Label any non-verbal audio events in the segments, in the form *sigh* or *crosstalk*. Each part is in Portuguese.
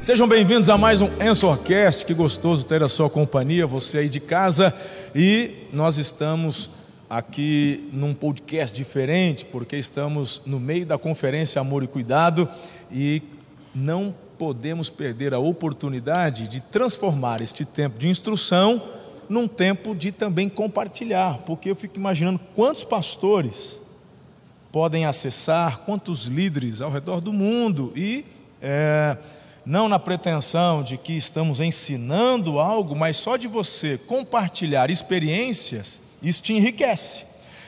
Sejam bem-vindos a mais um Ensorcast. Que gostoso ter a sua companhia, você aí de casa. E nós estamos aqui num podcast diferente, porque estamos no meio da conferência Amor e Cuidado e não podemos perder a oportunidade de transformar este tempo de instrução num tempo de também compartilhar, porque eu fico imaginando quantos pastores podem acessar, quantos líderes ao redor do mundo e é, não na pretensão de que estamos ensinando algo, mas só de você compartilhar experiências, isso te enriquece.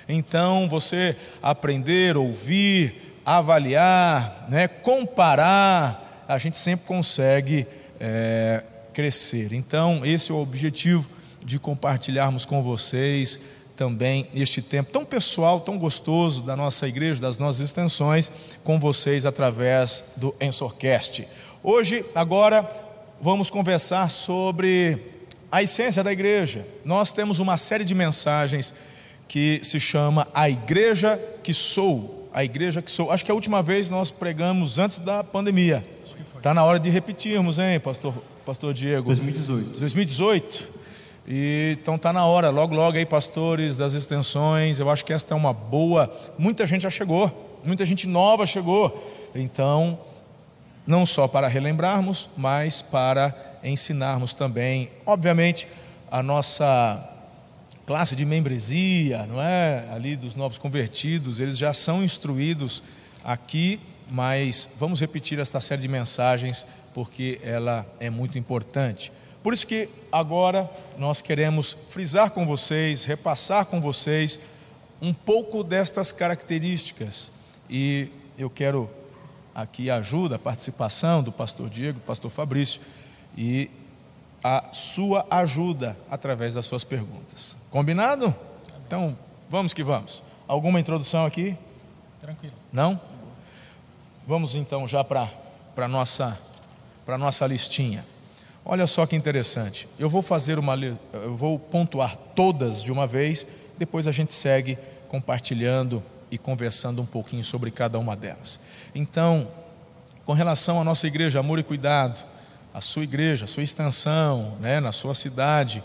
Então, você aprender, ouvir, avaliar, né, comparar, a gente sempre consegue é, crescer. Então, esse é o objetivo de compartilharmos com vocês também este tempo tão pessoal, tão gostoso da nossa igreja, das nossas extensões, com vocês através do Ensorcast. Hoje, agora, vamos conversar sobre a essência da igreja. Nós temos uma série de mensagens que se chama A Igreja que Sou. A Igreja que Sou. Acho que a última vez nós pregamos antes da pandemia. Está na hora de repetirmos, hein, pastor, pastor Diego? 2018. 2018? E, então está na hora, logo, logo aí, pastores das extensões. Eu acho que esta é uma boa. Muita gente já chegou, muita gente nova chegou. Então, não só para relembrarmos, mas para ensinarmos também, obviamente, a nossa classe de membresia, não é? Ali dos novos convertidos, eles já são instruídos aqui, mas vamos repetir esta série de mensagens porque ela é muito importante. Por isso que agora nós queremos frisar com vocês, repassar com vocês um pouco destas características e eu quero aqui a ajuda, a participação do pastor Diego, do pastor Fabrício e a sua ajuda através das suas perguntas. Combinado? Então, vamos que vamos. Alguma introdução aqui? Tranquilo. Não? Vamos então já para a nossa, nossa listinha. Olha só que interessante. Eu vou fazer uma. Eu vou pontuar todas de uma vez, depois a gente segue compartilhando e conversando um pouquinho sobre cada uma delas. Então, com relação à nossa igreja, amor e cuidado, a sua igreja, a sua extensão, né, na sua cidade,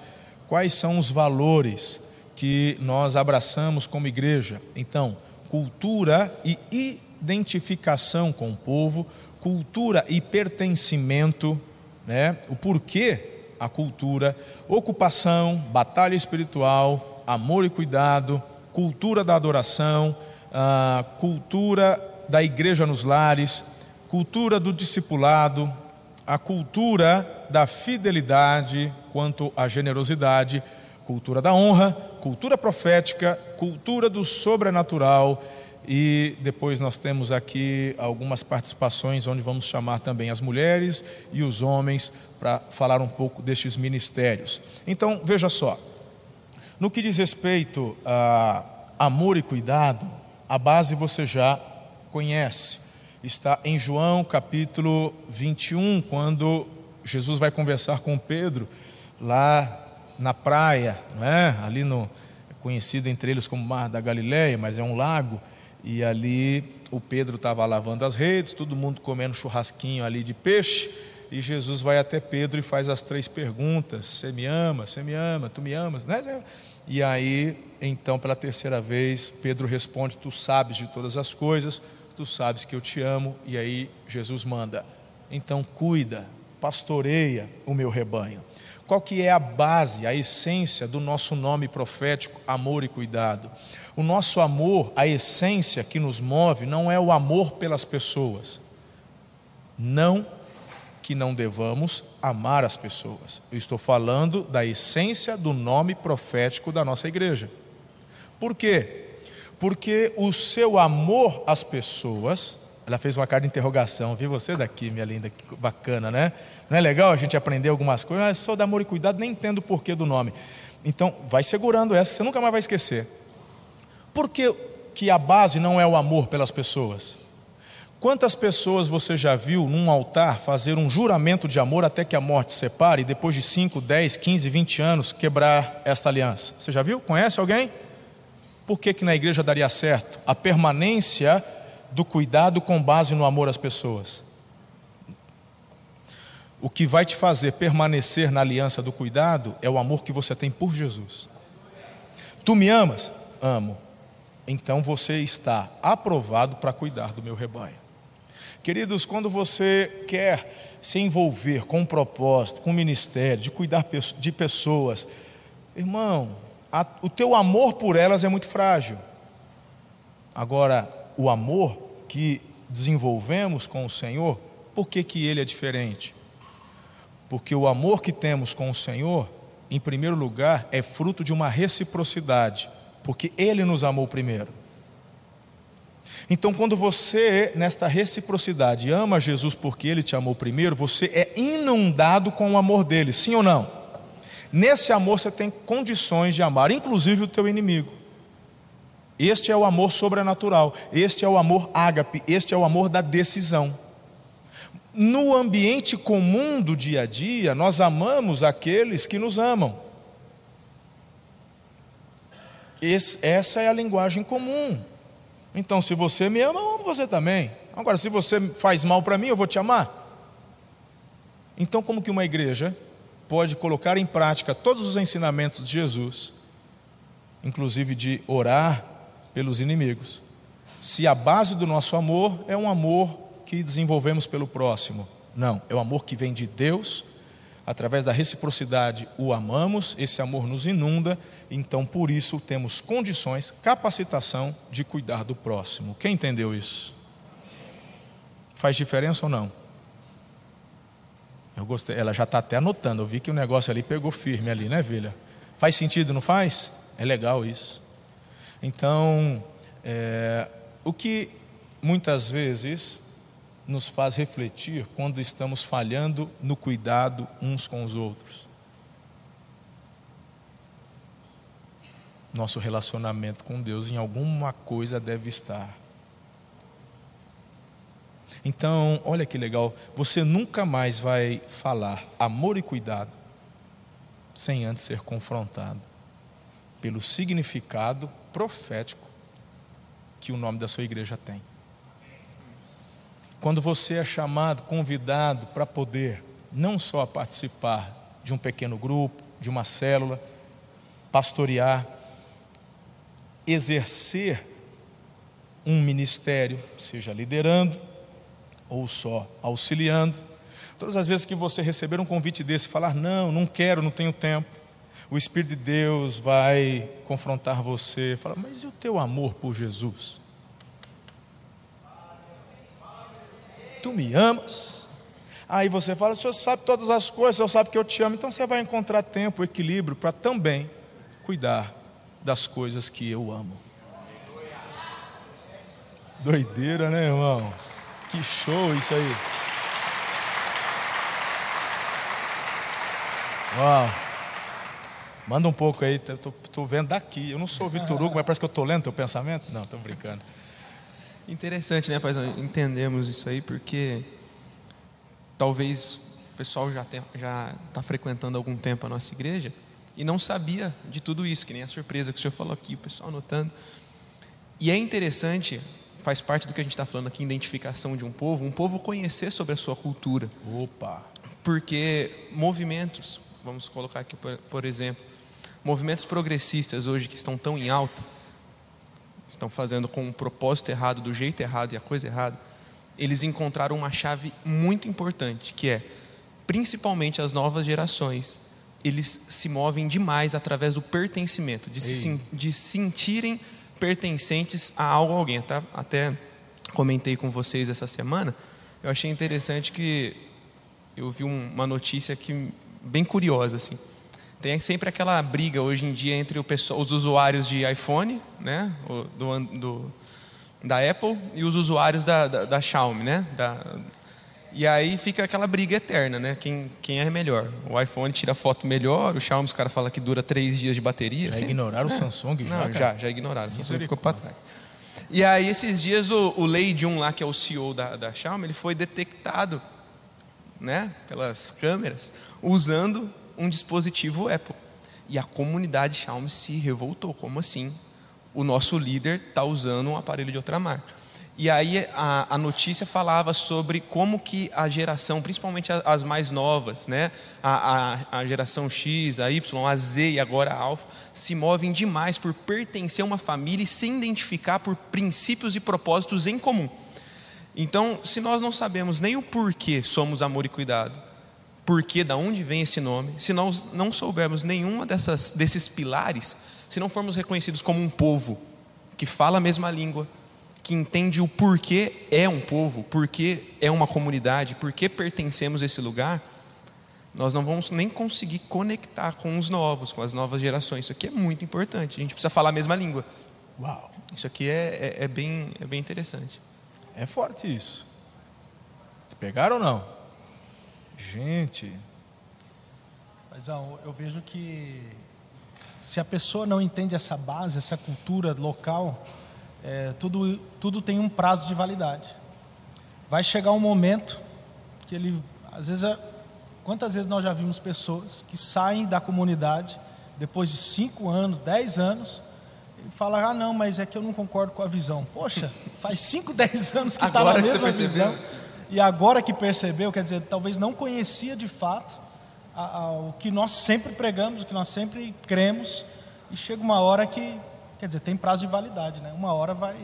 quais são os valores que nós abraçamos como igreja? Então, cultura e identificação com o povo, cultura e pertencimento, né, o porquê a cultura, ocupação, batalha espiritual, amor e cuidado, cultura da adoração, a cultura da igreja nos lares, cultura do discipulado, a cultura da fidelidade quanto à generosidade, cultura da honra, cultura profética, cultura do sobrenatural e depois nós temos aqui algumas participações onde vamos chamar também as mulheres e os homens para falar um pouco destes ministérios. Então, veja só, no que diz respeito a amor e cuidado, a base você já conhece. Está em João capítulo 21, quando Jesus vai conversar com Pedro lá na praia, não é? ali no conhecido entre eles como Mar da Galileia, mas é um lago. E ali o Pedro estava lavando as redes, todo mundo comendo churrasquinho ali de peixe. E Jesus vai até Pedro e faz as três perguntas: Você me ama? Você me ama? Tu me amas? Né? E aí então, pela terceira vez, Pedro responde: Tu sabes de todas as coisas, tu sabes que eu te amo. E aí Jesus manda: Então cuida, pastoreia o meu rebanho. Qual que é a base, a essência do nosso nome profético, amor e cuidado? O nosso amor, a essência que nos move, não é o amor pelas pessoas. Não que não devamos amar as pessoas. Eu estou falando da essência do nome profético da nossa igreja. Por quê? Porque o seu amor às pessoas, ela fez uma carta de interrogação, viu você daqui, minha linda, que bacana, né? Não é legal a gente aprender algumas coisas? Ah, sou de amor e cuidado, nem entendo o porquê do nome. Então, vai segurando essa, você nunca mais vai esquecer. Por que, que a base não é o amor pelas pessoas? Quantas pessoas você já viu num altar fazer um juramento de amor até que a morte separe e depois de 5, 10, 15, 20 anos quebrar esta aliança? Você já viu? Conhece alguém? Por que, que na igreja daria certo? A permanência do cuidado com base no amor às pessoas. o que vai te fazer permanecer na aliança do cuidado é o amor que você tem por Jesus. Tu me amas? Amo. Então você está aprovado para cuidar do meu rebanho. Queridos, quando você quer se envolver com um propósito, com um ministério, de cuidar de pessoas, irmão, a, o teu amor por elas é muito frágil. Agora, o amor que desenvolvemos com o Senhor, por que, que ele é diferente? Porque o amor que temos com o Senhor, em primeiro lugar, é fruto de uma reciprocidade, porque Ele nos amou primeiro. Então, quando você, nesta reciprocidade, ama Jesus porque Ele te amou primeiro, você é inundado com o amor dele, sim ou não? Nesse amor você tem condições de amar, inclusive o teu inimigo. Este é o amor sobrenatural, este é o amor ágape, este é o amor da decisão. No ambiente comum do dia a dia, nós amamos aqueles que nos amam. Esse, essa é a linguagem comum. Então, se você me ama, eu amo você também. Agora, se você faz mal para mim, eu vou te amar. Então, como que uma igreja pode colocar em prática todos os ensinamentos de Jesus, inclusive de orar pelos inimigos, se a base do nosso amor é um amor que desenvolvemos pelo próximo. Não, é o amor que vem de Deus, através da reciprocidade o amamos, esse amor nos inunda, então por isso temos condições, capacitação de cuidar do próximo. Quem entendeu isso? Faz diferença ou não? Eu gostei, ela já está até anotando, eu vi que o negócio ali pegou firme ali, né, filha? Faz sentido, não faz? É legal isso. Então, é, o que muitas vezes nos faz refletir quando estamos falhando no cuidado uns com os outros. Nosso relacionamento com Deus em alguma coisa deve estar. Então, olha que legal, você nunca mais vai falar amor e cuidado sem antes ser confrontado pelo significado profético que o nome da sua igreja tem. Quando você é chamado, convidado para poder não só participar de um pequeno grupo, de uma célula, pastorear, exercer um ministério, seja liderando ou só auxiliando. Todas as vezes que você receber um convite desse falar, não, não quero, não tenho tempo, o Espírito de Deus vai confrontar você, falar, mas e o teu amor por Jesus? Tu me amas? Aí você fala, o senhor sabe todas as coisas, o senhor sabe que eu te amo, então você vai encontrar tempo, equilíbrio para também cuidar das coisas que eu amo. Doideira, né, irmão? Que show isso aí. Uau. Manda um pouco aí, estou vendo daqui. Eu não sou Vitor Hugo, mas parece que eu estou lendo teu pensamento. Não, estou brincando. Interessante, né, Pai? Entendemos isso aí porque talvez o pessoal já já está frequentando há algum tempo a nossa igreja e não sabia de tudo isso, que nem a surpresa que o senhor falou aqui, o pessoal anotando. E é interessante, faz parte do que a gente está falando aqui, identificação de um povo, um povo conhecer sobre a sua cultura. Opa! Porque movimentos, vamos colocar aqui por, por exemplo, movimentos progressistas hoje que estão tão em alta, estão fazendo com o propósito errado, do jeito errado e a coisa errada, eles encontraram uma chave muito importante, que é, principalmente as novas gerações, eles se movem demais através do pertencimento, de, se, de sentirem pertencentes a algo ou alguém. Tá? Até comentei com vocês essa semana, eu achei interessante que eu vi uma notícia que bem curiosa assim. Tem sempre aquela briga hoje em dia entre pessoal, os usuários de iPhone, né, do, do, da Apple, e os usuários da, da, da Xiaomi, né? Da, e aí fica aquela briga eterna, né? Quem, quem é melhor? O iPhone tira foto melhor, o Xiaomi os caras falam que dura três dias de bateria. Já assim. ignoraram é. o Samsung? Já, Não, já, já ignoraram. O Samsung ficou para trás. E aí esses dias o, o Lei Jun lá, que é o CEO da, da Xiaomi, ele foi detectado, né? Pelas câmeras, usando um dispositivo Apple. E a comunidade Xiaomi se revoltou. Como assim? O nosso líder está usando um aparelho de outra marca. E aí a, a, notícia falava sobre como que a geração, principalmente as mais novas, né? a, a, a geração X, a Y, a Z e agora a Alfa, se movem demais por pertencer a uma família e se identificar por princípios e propósitos em comum. Então, se nós não sabemos nem o porquê somos amor e cuidado, porquê, da onde vem esse nome, se nós não soubermos nenhuma dessas, desses pilares, se não formos reconhecidos como um povo que fala a mesma língua, que entende o porquê é um povo, porquê é uma comunidade, porquê pertencemos a esse lugar, nós não vamos nem conseguir conectar com os novos, com as novas gerações. Isso aqui é muito importante. A gente precisa falar a mesma língua. Uau! Isso aqui é, é, é bem, é bem interessante. É forte isso. Pegaram ou não? Gente. Mas eu vejo que se a pessoa não entende essa base, essa cultura local, é, tudo, tudo tem um prazo de validade. Vai chegar um momento que ele, às vezes, é, quantas vezes nós já vimos pessoas que saem da comunidade depois de cinco anos, dez anos, e falam, ah não, mas é que eu não concordo com a visão. Poxa, faz cinco, *laughs* dez anos que está na mesma visão. E agora que percebeu, quer dizer, talvez não conhecia de fato a, a, o que nós sempre pregamos, o que nós sempre cremos, e chega uma hora que Quer dizer, tem prazo de validade, né? Uma hora vai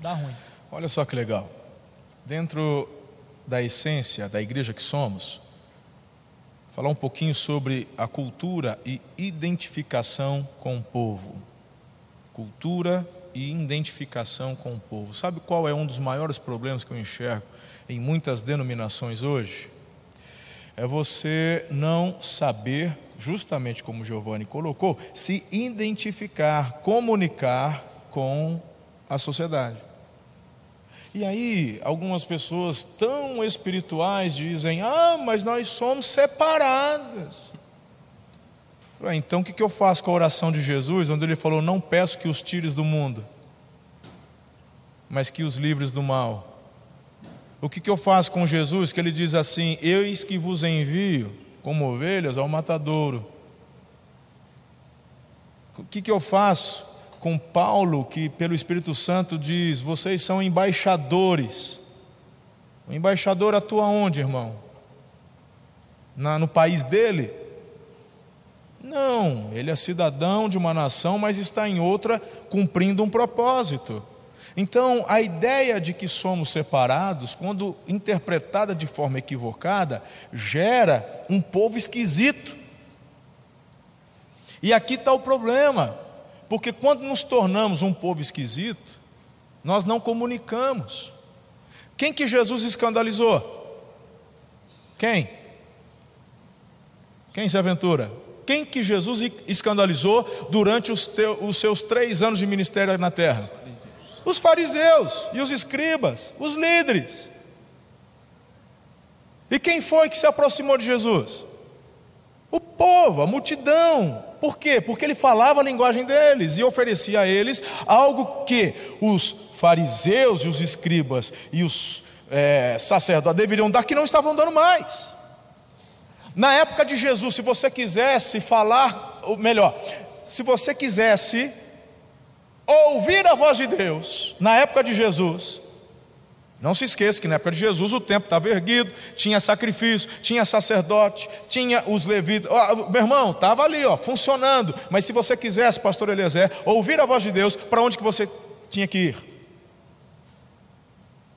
dar ruim. Olha só que legal. Dentro da essência da igreja que somos, falar um pouquinho sobre a cultura e identificação com o povo. Cultura e identificação com o povo. Sabe qual é um dos maiores problemas que eu enxergo em muitas denominações hoje? É você não saber justamente como Giovanni colocou, se identificar, comunicar com a sociedade. E aí, algumas pessoas tão espirituais dizem: Ah, mas nós somos separadas. Então, o que eu faço com a oração de Jesus, onde ele falou: Não peço que os tires do mundo, mas que os livres do mal? O que eu faço com Jesus, que ele diz assim: Eis que vos envio como ovelhas ao matadouro. O que, que eu faço com Paulo, que pelo Espírito Santo diz: vocês são embaixadores? O embaixador atua onde, irmão? Na, no país dele? Não, ele é cidadão de uma nação, mas está em outra cumprindo um propósito. Então, a ideia de que somos separados, quando interpretada de forma equivocada, gera um povo esquisito. E aqui está o problema, porque quando nos tornamos um povo esquisito, nós não comunicamos. Quem que Jesus escandalizou? Quem? Quem se aventura? Quem que Jesus escandalizou durante os, teus, os seus três anos de ministério na terra? Os fariseus e os escribas, os líderes. E quem foi que se aproximou de Jesus? O povo, a multidão. Por quê? Porque ele falava a linguagem deles e oferecia a eles algo que os fariseus e os escribas e os é, sacerdotes deveriam dar que não estavam dando mais. Na época de Jesus, se você quisesse falar, ou melhor, se você quisesse ouvir a voz de Deus, na época de Jesus, não se esqueça que na época de Jesus o templo estava erguido, tinha sacrifício, tinha sacerdote, tinha os levitas. Oh, meu irmão, estava ali, ó, funcionando. Mas se você quisesse, pastor Eliezer, ouvir a voz de Deus, para onde que você tinha que ir?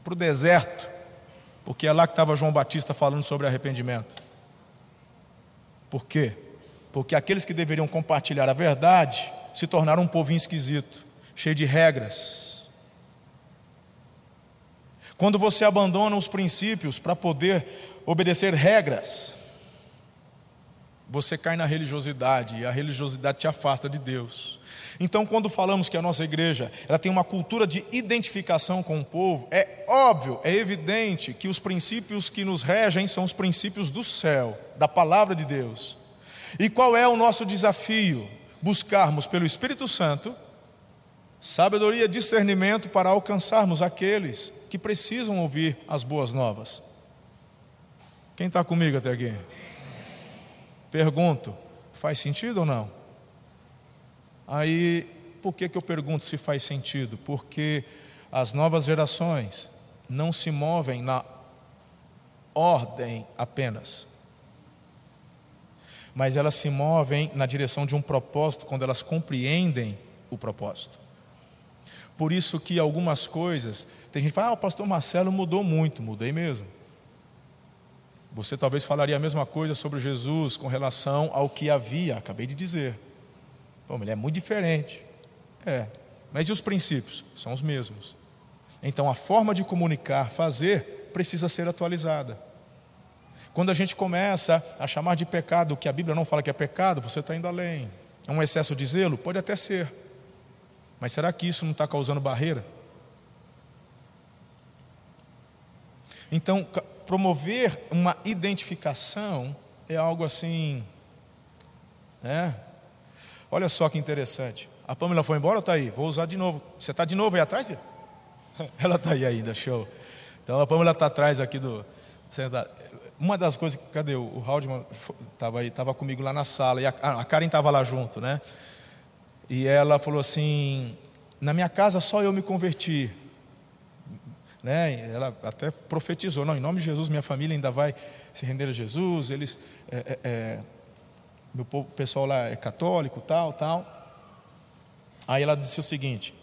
Para o deserto, porque é lá que estava João Batista falando sobre arrependimento. Por quê? Porque aqueles que deveriam compartilhar a verdade se tornaram um povinho esquisito cheio de regras. Quando você abandona os princípios para poder obedecer regras, você cai na religiosidade e a religiosidade te afasta de Deus. Então, quando falamos que a nossa igreja ela tem uma cultura de identificação com o povo, é óbvio, é evidente que os princípios que nos regem são os princípios do céu, da palavra de Deus. E qual é o nosso desafio? Buscarmos pelo Espírito Santo sabedoria, discernimento para alcançarmos aqueles que precisam ouvir as boas novas. Quem está comigo até aqui? Pergunto, faz sentido ou não? Aí, por que, que eu pergunto se faz sentido? Porque as novas gerações não se movem na ordem apenas, mas elas se movem na direção de um propósito quando elas compreendem o propósito. Por isso que algumas coisas, tem gente que fala, ah, o pastor Marcelo mudou muito, mudei mesmo. Você talvez falaria a mesma coisa sobre Jesus com relação ao que havia, acabei de dizer. Pô, ele é muito diferente. É, mas e os princípios? São os mesmos. Então a forma de comunicar, fazer, precisa ser atualizada. Quando a gente começa a chamar de pecado o que a Bíblia não fala que é pecado, você está indo além. É um excesso de zelo? Pode até ser. Mas será que isso não está causando barreira? Então, promover uma identificação é algo assim. Né? Olha só que interessante. A Pamela foi embora ou está aí? Vou usar de novo. Você está de novo aí atrás, filho? *laughs* Ela está aí ainda, show. Então a Pamela está atrás aqui do. Uma das coisas, cadê? O Haldman estava estava comigo lá na sala, e a, a Karen estava lá junto, né? E ela falou assim: na minha casa só eu me converti. Né? Ela até profetizou: não, em nome de Jesus, minha família ainda vai se render a Jesus. Eles, é, é, é meu pessoal lá é católico, tal, tal. Aí ela disse o seguinte: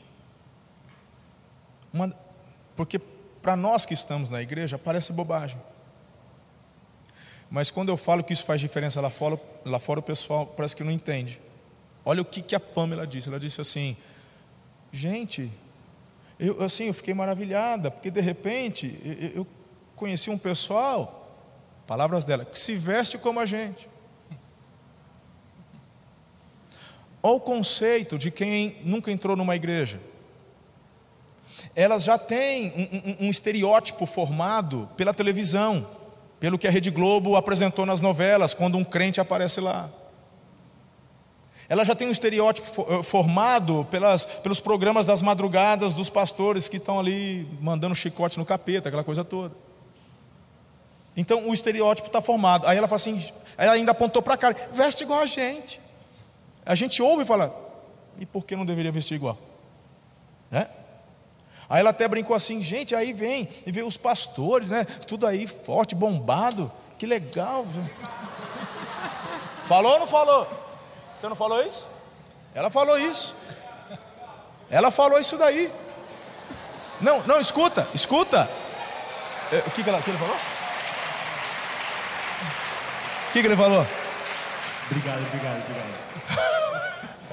uma, porque para nós que estamos na igreja parece bobagem. Mas quando eu falo que isso faz diferença lá fora, lá fora o pessoal parece que não entende. Olha o que, que a Pamela disse. Ela disse assim: gente, eu, assim, eu fiquei maravilhada, porque de repente eu, eu conheci um pessoal, palavras dela, que se veste como a gente. Olha o conceito de quem nunca entrou numa igreja. Elas já têm um, um, um estereótipo formado pela televisão, pelo que a Rede Globo apresentou nas novelas, quando um crente aparece lá. Ela já tem um estereótipo eh, formado pelas, pelos programas das madrugadas dos pastores que estão ali mandando chicote no capeta, aquela coisa toda. Então o estereótipo está formado. Aí ela fala assim, ela ainda apontou para cá, veste igual a gente. A gente ouve e fala, e por que não deveria vestir igual? Né? Aí ela até brincou assim, gente, aí vem, e vê os pastores, né? Tudo aí forte, bombado, que legal. *laughs* falou ou não falou? Você não falou isso? Ela falou isso. Ela falou isso daí. Não, não, escuta, escuta. É, o que, que, ela, que ele falou? O que, que ele falou? Obrigado, obrigado, obrigado.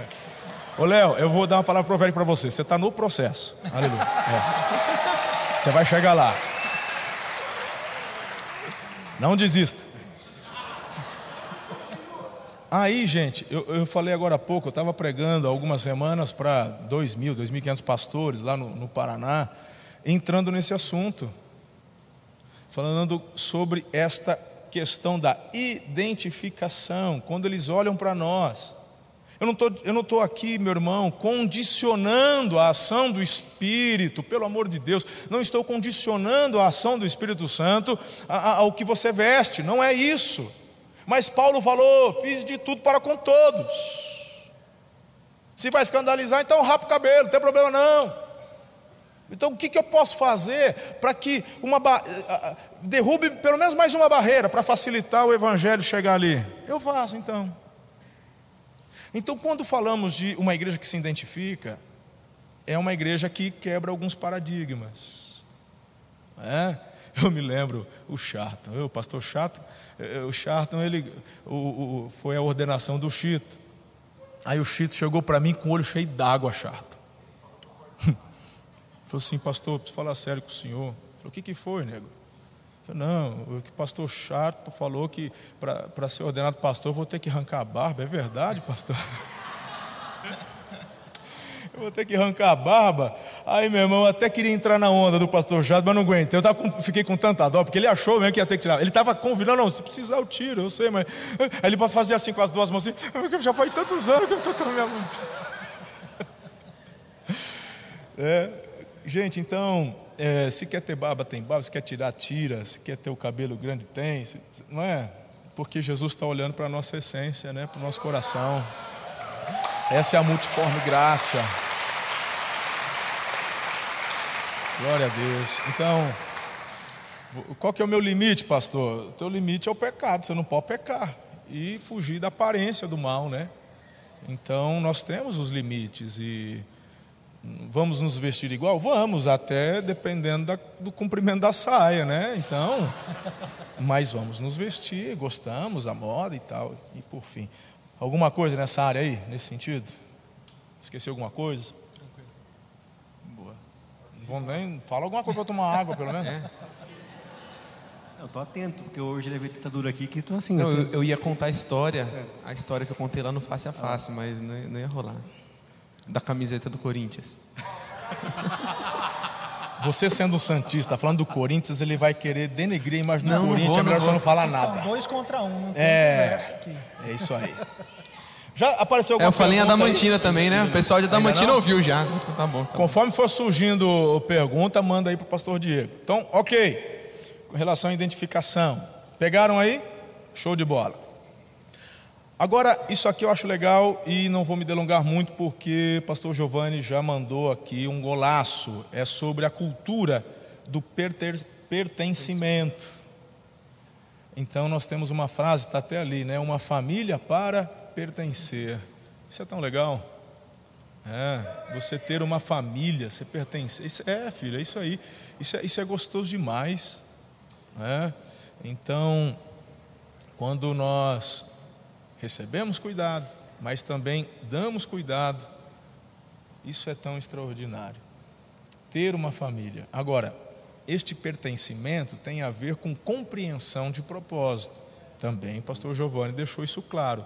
*laughs* Ô Léo, eu vou dar uma palavra profética para você. Você está no processo. Aleluia. É. Você vai chegar lá. Não desista. Aí, gente, eu, eu falei agora há pouco, eu estava pregando algumas semanas para dois mil, dois mil quinhentos pastores lá no, no Paraná, entrando nesse assunto, falando sobre esta questão da identificação, quando eles olham para nós. Eu não estou aqui, meu irmão, condicionando a ação do Espírito, pelo amor de Deus, não estou condicionando a ação do Espírito Santo ao que você veste, não é isso. Mas Paulo falou: fiz de tudo para com todos. Se vai escandalizar, então rapa o cabelo, não tem problema não. Então o que, que eu posso fazer para que uma derrube pelo menos mais uma barreira para facilitar o evangelho chegar ali? Eu faço então. Então, quando falamos de uma igreja que se identifica, é uma igreja que quebra alguns paradigmas. É? *laughs* Eu me lembro o Charton, o pastor Charton, eh, o Charton ele, o, o, foi a ordenação do Chito. Aí o Chito chegou para mim com o olho cheio d'água, Charton. *laughs* Falou assim, pastor, preciso falar sério com o senhor. Falei, o que, que foi, nego? Não, o que o pastor Chato falou que para ser ordenado pastor eu vou ter que arrancar a barba. É verdade, pastor? *laughs* Eu vou ter que arrancar a barba. Aí, meu irmão, até queria entrar na onda do pastor Chato, mas não aguentei. Eu com, fiquei com tanta dó, porque ele achou mesmo que ia ter que tirar. Ele estava convidando, não, se precisar eu tiro, eu sei, mas. *laughs* Aí ele fazer assim com as duas mãos assim, já faz tantos anos que eu estou com a minha mão. *laughs* É, gente, então, é, se quer ter barba, tem barba, se quer tirar, tira, se quer ter o cabelo grande, tem, se, não é? Porque Jesus está olhando para a nossa essência, né? para o nosso coração. Essa é a multiforme graça. Glória a Deus. Então, qual que é o meu limite, pastor? O teu limite é o pecado, você não pode pecar e fugir da aparência do mal, né? Então, nós temos os limites e vamos nos vestir igual? Vamos, até dependendo da, do comprimento da saia, né? Então, mas vamos nos vestir, gostamos da moda e tal. E por fim, alguma coisa nessa área aí, nesse sentido? Esqueceu alguma coisa? Vão nem, fala alguma coisa para tomar água, pelo menos. É. Eu estou atento, porque hoje levei tentadura aqui que estou assim. Não, eu, tô... eu, ia contar a história, é. a história que eu contei lá no Face a Face, ah. mas não, não ia rolar. Da camiseta do Corinthians. *laughs* Você sendo um Santista, falando do Corinthians, ele vai querer denegrir a imagem do Corinthians, vou, é melhor você não falar nada. São dois contra um, não tem é, conversa aqui. É isso aí. Já apareceu alguma é, Eu falei a Damantina também, né? O pessoal de Damantina ouviu já. Então, tá bom. Tá Conforme for surgindo pergunta, manda aí para o pastor Diego. Então, ok. Com relação à identificação. Pegaram aí? Show de bola. Agora, isso aqui eu acho legal e não vou me delongar muito porque o pastor Giovanni já mandou aqui um golaço. É sobre a cultura do pertencimento. Então nós temos uma frase, está até ali, né? Uma família para pertencer. Isso é tão legal. É, você ter uma família, você pertencer. Isso, é, filho, é isso aí. Isso é, isso é gostoso demais. É? Então, quando nós recebemos cuidado, mas também damos cuidado. Isso é tão extraordinário. Ter uma família. Agora, este pertencimento tem a ver com compreensão de propósito. Também o pastor Giovanni deixou isso claro.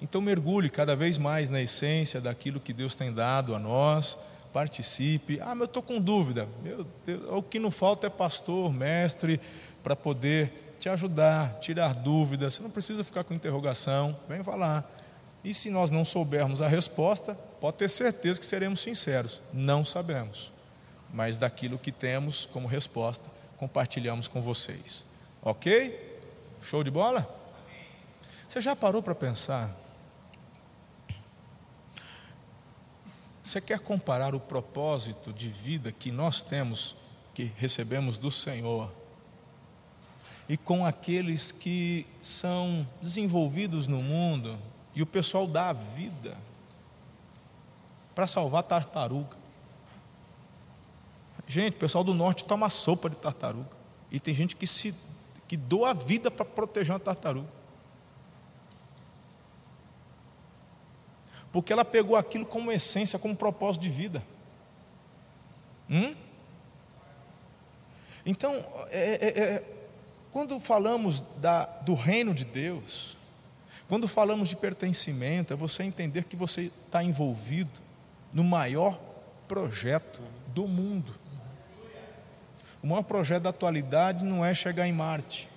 Então mergulhe cada vez mais na essência daquilo que Deus tem dado a nós, participe. Ah, mas eu estou com dúvida. Deus, o que não falta é pastor, mestre, para poder te ajudar, tirar dúvidas. Você não precisa ficar com interrogação, vem falar. E se nós não soubermos a resposta, pode ter certeza que seremos sinceros. Não sabemos. Mas daquilo que temos como resposta, compartilhamos com vocês. Ok? Show de bola? Você já parou para pensar? Você quer comparar o propósito de vida que nós temos, que recebemos do Senhor, e com aqueles que são desenvolvidos no mundo e o pessoal dá a vida para salvar tartaruga. Gente, o pessoal do norte toma sopa de tartaruga. E tem gente que se que doa a vida para proteger uma tartaruga. Porque ela pegou aquilo como essência, como propósito de vida. Hum? Então, é, é, é quando falamos da, do reino de Deus, quando falamos de pertencimento, é você entender que você está envolvido no maior projeto do mundo. O maior projeto da atualidade não é chegar em Marte.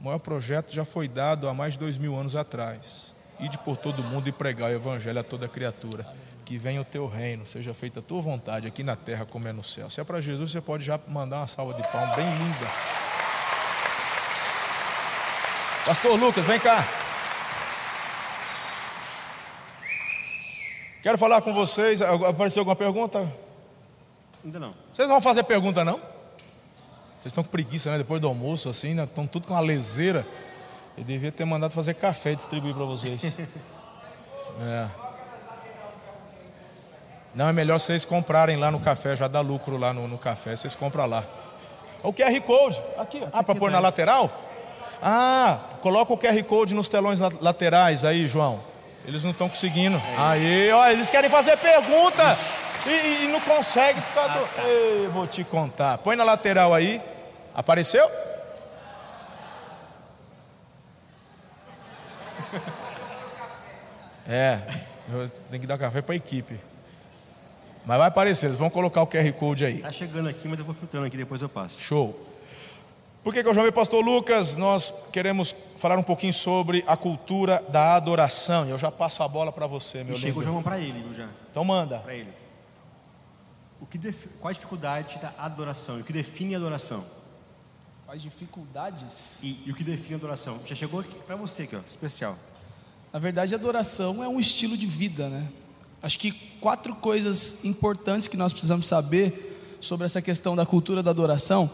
O maior projeto já foi dado há mais de dois mil anos atrás. Ide por todo mundo e pregar o evangelho a toda criatura. Que venha o teu reino, seja feita a tua vontade aqui na terra como é no céu. Se é para Jesus, você pode já mandar uma salva de palmas bem linda. Pastor Lucas, vem cá. Quero falar com vocês. Apareceu alguma pergunta? Ainda não. Vocês não vão fazer pergunta, não? Vocês estão com preguiça, né? Depois do almoço, assim, né? Estão tudo com uma leseira. Eu devia ter mandado fazer café e distribuir para vocês. *laughs* é. Não, é melhor vocês comprarem lá no café, já dá lucro lá no, no café, vocês compram lá. O QR Code, aqui, ah, para pôr na lateral? Ah, coloca o QR Code nos telões laterais aí, João. Eles não estão conseguindo. Aí, ó, eles querem fazer pergunta e, e não conseguem. Ah, tá. Ei, vou te contar. Põe na lateral aí. Apareceu? É, tem que dar café para a equipe. Mas vai aparecer, eles vão colocar o QR Code aí. Tá chegando aqui, mas eu vou filtrando aqui, depois eu passo. Show. Por que, que eu chamei pastor Lucas? Nós queremos falar um pouquinho sobre a cultura da adoração. E eu já passo a bola para você, meu Chegou já para ele, viu já? Então manda. Para ele. O que def... Qual a dificuldade da adoração? E o que define a adoração? Quais dificuldades? E, e o que define a adoração? Já chegou para você aqui, ó, especial. Na verdade, adoração é um estilo de vida, né? Acho que quatro coisas importantes que nós precisamos saber sobre essa questão da cultura da adoração.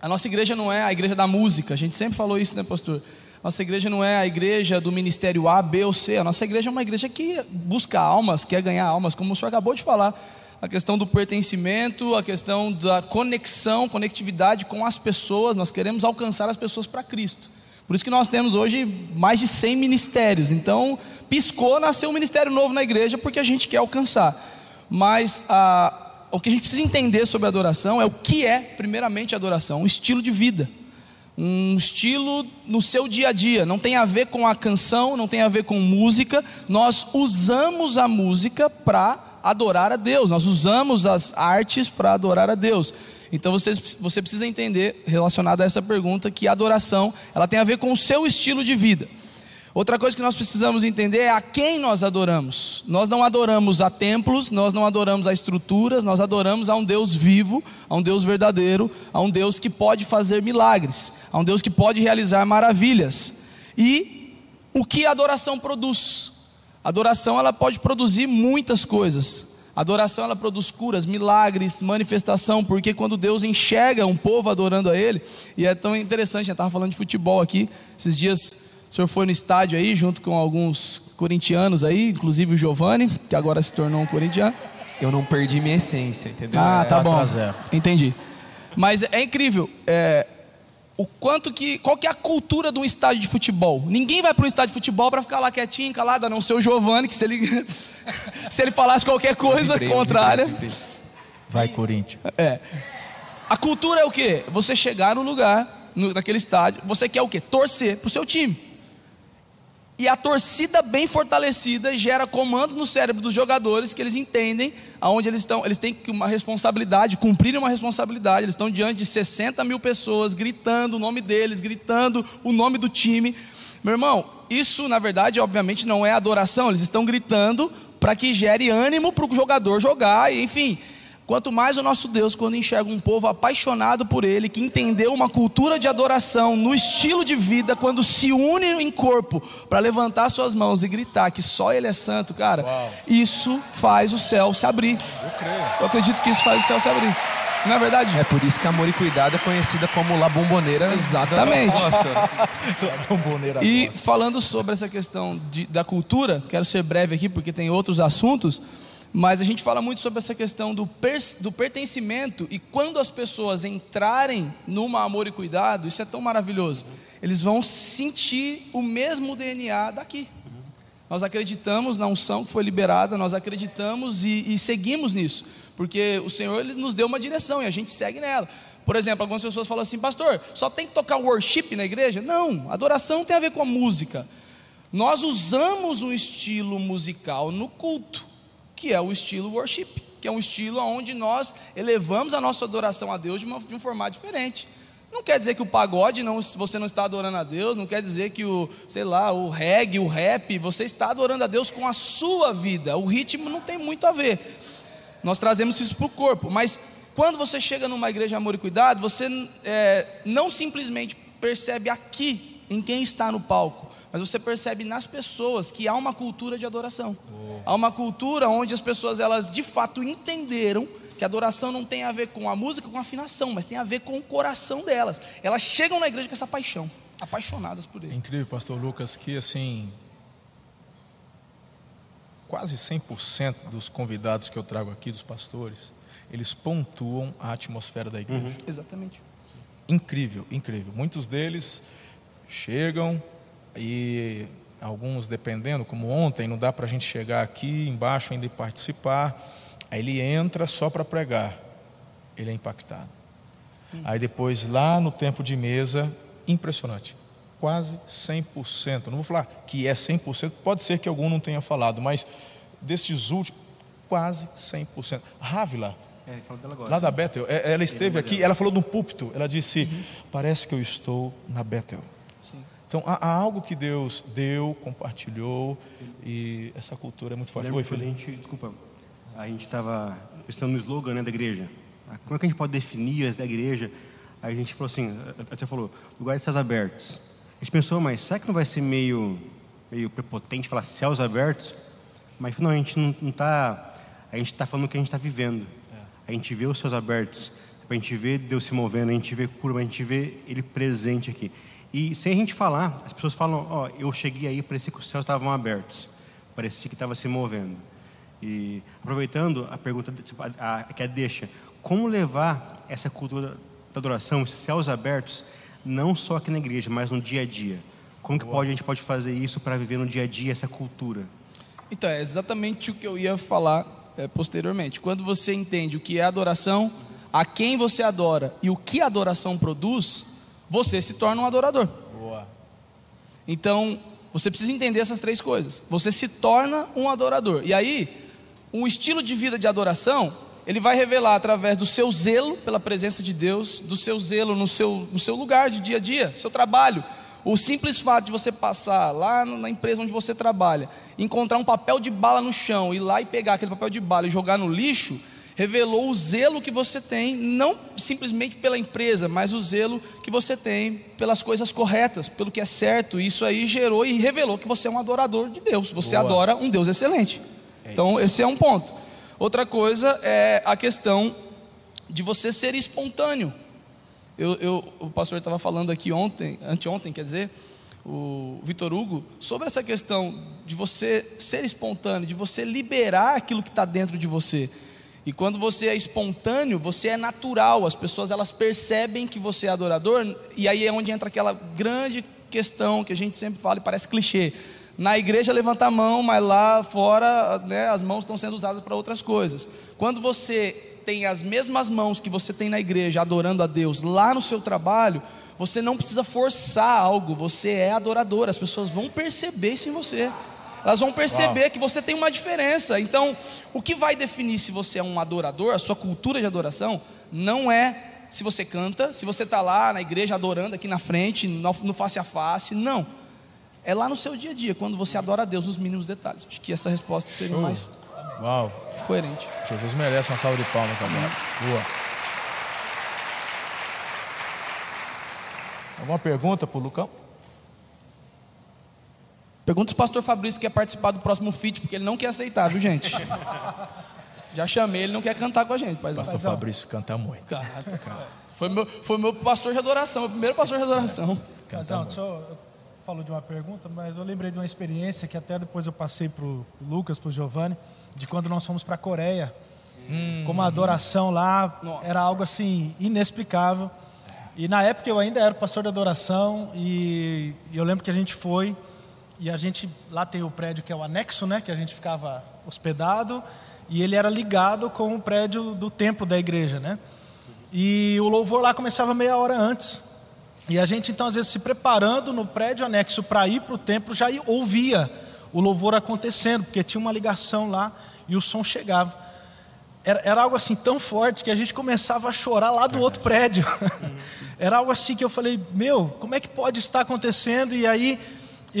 A nossa igreja não é a igreja da música, a gente sempre falou isso, né, pastor? Nossa igreja não é a igreja do ministério A, B ou C. A nossa igreja é uma igreja que busca almas, quer ganhar almas, como o senhor acabou de falar. A questão do pertencimento, a questão da conexão, conectividade com as pessoas. Nós queremos alcançar as pessoas para Cristo. Por isso que nós temos hoje mais de 100 ministérios. Então, piscou, nasceu um ministério novo na igreja porque a gente quer alcançar. Mas o que a gente precisa entender sobre adoração é o que é, primeiramente, adoração, um estilo de vida. Um estilo no seu dia a dia, não tem a ver com a canção, não tem a ver com música. Nós usamos a música para adorar a Deus, nós usamos as artes para adorar a Deus. Então você, você precisa entender, relacionado a essa pergunta, que a adoração ela tem a ver com o seu estilo de vida. Outra coisa que nós precisamos entender é a quem nós adoramos. Nós não adoramos a templos, nós não adoramos a estruturas, nós adoramos a um Deus vivo, a um Deus verdadeiro, a um Deus que pode fazer milagres, a um Deus que pode realizar maravilhas. E o que a adoração produz? A adoração ela pode produzir muitas coisas. Adoração ela produz curas, milagres, manifestação, porque quando Deus enxerga um povo adorando a Ele, e é tão interessante, eu estava falando de futebol aqui, esses dias o senhor foi no estádio aí, junto com alguns corintianos aí, inclusive o Giovanni, que agora se tornou um corintiano. Eu não perdi minha essência, entendeu? Ah, É, tá bom. 4 a 0. Entendi. Mas é incrível. é, o quanto que. Qual que é a cultura de um estádio de futebol? Ninguém vai para um estádio de futebol para ficar lá quietinho, calado, a não ser o Giovanni, que se ele, *laughs* se ele falasse qualquer coisa Vibrei, contrária. vibrei, vibrei. Vai, Corinthians. É. A cultura é o quê? Você chegar no lugar, no, naquele estádio, você quer o quê? Torcer pro seu time. E a torcida bem fortalecida gera comandos no cérebro dos jogadores que eles entendem aonde eles estão. Eles têm uma responsabilidade, cumprir uma responsabilidade. Eles estão diante de 60 mil pessoas gritando o nome deles, gritando o nome do time. Meu irmão, isso na verdade, obviamente, não é adoração. Eles estão gritando para que gere ânimo para o jogador jogar, e, enfim. Quanto mais o nosso Deus, quando enxerga um povo apaixonado por Ele, que entendeu uma cultura de adoração no estilo de vida, quando se une em corpo para levantar suas mãos e gritar que só Ele é santo, cara, isso faz o céu se abrir. Eu creio. Eu acredito que isso faz o céu se abrir. Não é verdade? É por isso que Amor e Cuidado é conhecida como La Bomboneira. Exatamente. Bomboneira E falando sobre essa questão de- da cultura, quero ser breve aqui porque tem outros assuntos, mas a gente fala muito sobre essa questão do, pers- do pertencimento e quando as pessoas entrarem numa amor e cuidado, isso é tão maravilhoso. Eles vão sentir o mesmo DNA daqui. Nós acreditamos na unção que foi liberada, nós acreditamos e, e seguimos nisso, porque o Senhor ele nos deu uma direção e a gente segue nela. Por exemplo, algumas pessoas falam assim, pastor, só tem que tocar worship na igreja? Não, adoração tem a ver com a música. Nós usamos um estilo musical no culto, que é o estilo worship, que é um estilo onde nós elevamos a nossa adoração a Deus de, uma, de um formato diferente. Não quer dizer que o pagode não, você não está adorando a Deus, não quer dizer que o, sei lá, o reggae, o rap, você está adorando a Deus com a sua vida. O ritmo não tem muito a ver. Nós trazemos isso para o corpo, mas quando você chega numa igreja amor e cuidado, você é, não simplesmente percebe aqui em quem está no palco, mas você percebe nas pessoas que há uma cultura de adoração. Há uma cultura onde as pessoas elas de fato entenderam que a adoração não tem a ver com a música, com a afinação, mas tem a ver com o coração delas. Elas chegam na igreja com essa paixão, apaixonadas por É ele. incrível, pastor Lucas, que assim quase 100% dos convidados que eu trago aqui, dos pastores, eles pontuam a atmosfera da igreja. Exatamente. Incrível, incrível. Muitos deles chegam e alguns, dependendo, como ontem, não dá para a gente chegar aqui embaixo ainda e participar. Aí ele entra só para pregar, ele é impactado. Aí depois, lá no tempo de mesa, impressionante, quase 100%. Não vou falar que é 100%, pode ser que algum não tenha falado, mas desses últimos, quase 100%. Rávila, É, agora. Lá da Bethel, é- ela esteve aqui, ela falou no púlpito, ela disse: Parece que eu estou na Bethel. Sim. Então há, há algo que Deus deu, compartilhou, e essa cultura é muito forte. Oi, quando a gente, desculpa, a gente estava pensando no slogan né, da igreja. Ah, Como é que a gente pode definir as da igreja? Aí a gente falou assim, a- a- você falou, lugares de céus abertos. A gente pensou, mas será que não vai ser meio, meio prepotente falar céus abertos? Mas não, a gente não está, a gente está falando o que a gente está vivendo. a gente vê os céus abertos, a gente vê Deus se movendo, a gente vê curva, a gente vê Ele presente aqui. E sem a gente falar, as pessoas falam: Ó, eu cheguei aí, parecia que os céus estavam abertos, parecia que estava se movendo. E aproveitando a pergunta tipo, a, a, que é deixa, como levar essa cultura da adoração, esses céus abertos, não só aqui na igreja, mas no dia a dia? Como que pode, a gente pode fazer isso para viver no dia a dia essa cultura? Então, é exatamente o que eu ia falar é, posteriormente. Quando você entende o que é adoração, a quem você adora e o que a adoração produz, você se torna um adorador. Boa. Então, você precisa entender essas três coisas. Você se torna um adorador. E aí, um estilo de vida de adoração, ele vai revelar através do seu zelo pela presença de Deus, do seu zelo no seu, no seu lugar de dia a dia, seu trabalho. O simples fato de você passar lá na empresa onde você trabalha, encontrar um papel de bala no chão, ir lá e pegar aquele papel de bala e jogar no lixo, revelou o zelo que você tem, não simplesmente pela empresa, mas o zelo que você tem pelas coisas corretas, pelo que é certo. Isso aí gerou e revelou que você é um adorador de Deus. Você Boa. adora um Deus excelente. É então, esse é um ponto. Outra coisa é a questão de você ser espontâneo. Eu, eu, o pastor estava falando aqui ontem, anteontem, quer dizer, o Vitor Hugo, sobre essa questão de você ser espontâneo, de você liberar aquilo que está dentro de você. E quando você é espontâneo, você é natural. As pessoas elas percebem que você é adorador. E aí é onde entra aquela grande questão que a gente sempre fala e parece clichê. Na igreja levanta a mão, mas lá fora né, as mãos estão sendo usadas para outras coisas. Quando você tem as mesmas mãos que você tem na igreja adorando a Deus lá no seu trabalho, você não precisa forçar algo, você é adorador, as pessoas vão perceber isso em você. Elas vão perceber Uau. que você tem uma diferença. Então, o que vai definir se você é um adorador, a sua cultura de adoração, não é se você canta, se você está lá na igreja adorando aqui na frente, no, face a face, não. É lá no seu dia a dia, quando você adora a Deus nos mínimos detalhes. Acho que essa resposta seria mais Uau. coerente. Jesus merece uma salva de palmas agora. Boa. Alguma pergunta para o Lucão? Pergunta se o pastor Fabrício quer participar do próximo feat, porque ele não quer aceitar, viu, gente? Já chamei, ele não quer cantar com a gente. Mas, pastor Fabrício canta muito. Canta, cara. Foi meu, foi meu pastor de adoração, o primeiro pastor de adoração. Casal, deixa eu, falou de uma pergunta, mas eu lembrei de uma experiência que até depois eu passei para o Lucas, para o Giovanni, de quando nós fomos para a Coreia. Hum, como a adoração lá nossa. era algo assim inexplicável. E na época eu ainda era pastor de adoração e, e eu lembro que a gente foi e a gente lá tem o prédio que é o anexo, né, que a gente ficava hospedado e ele era ligado com o prédio do templo da igreja, né? E o louvor lá começava meia hora antes. E a gente então às vezes se preparando no prédio anexo para ir para o templo já ouvia o louvor acontecendo, porque tinha uma ligação lá e o som chegava era, era, algo assim tão forte que a gente começava a chorar lá do outro prédio. *laughs* era algo assim que eu falei, meu, como é que pode estar acontecendo? E aí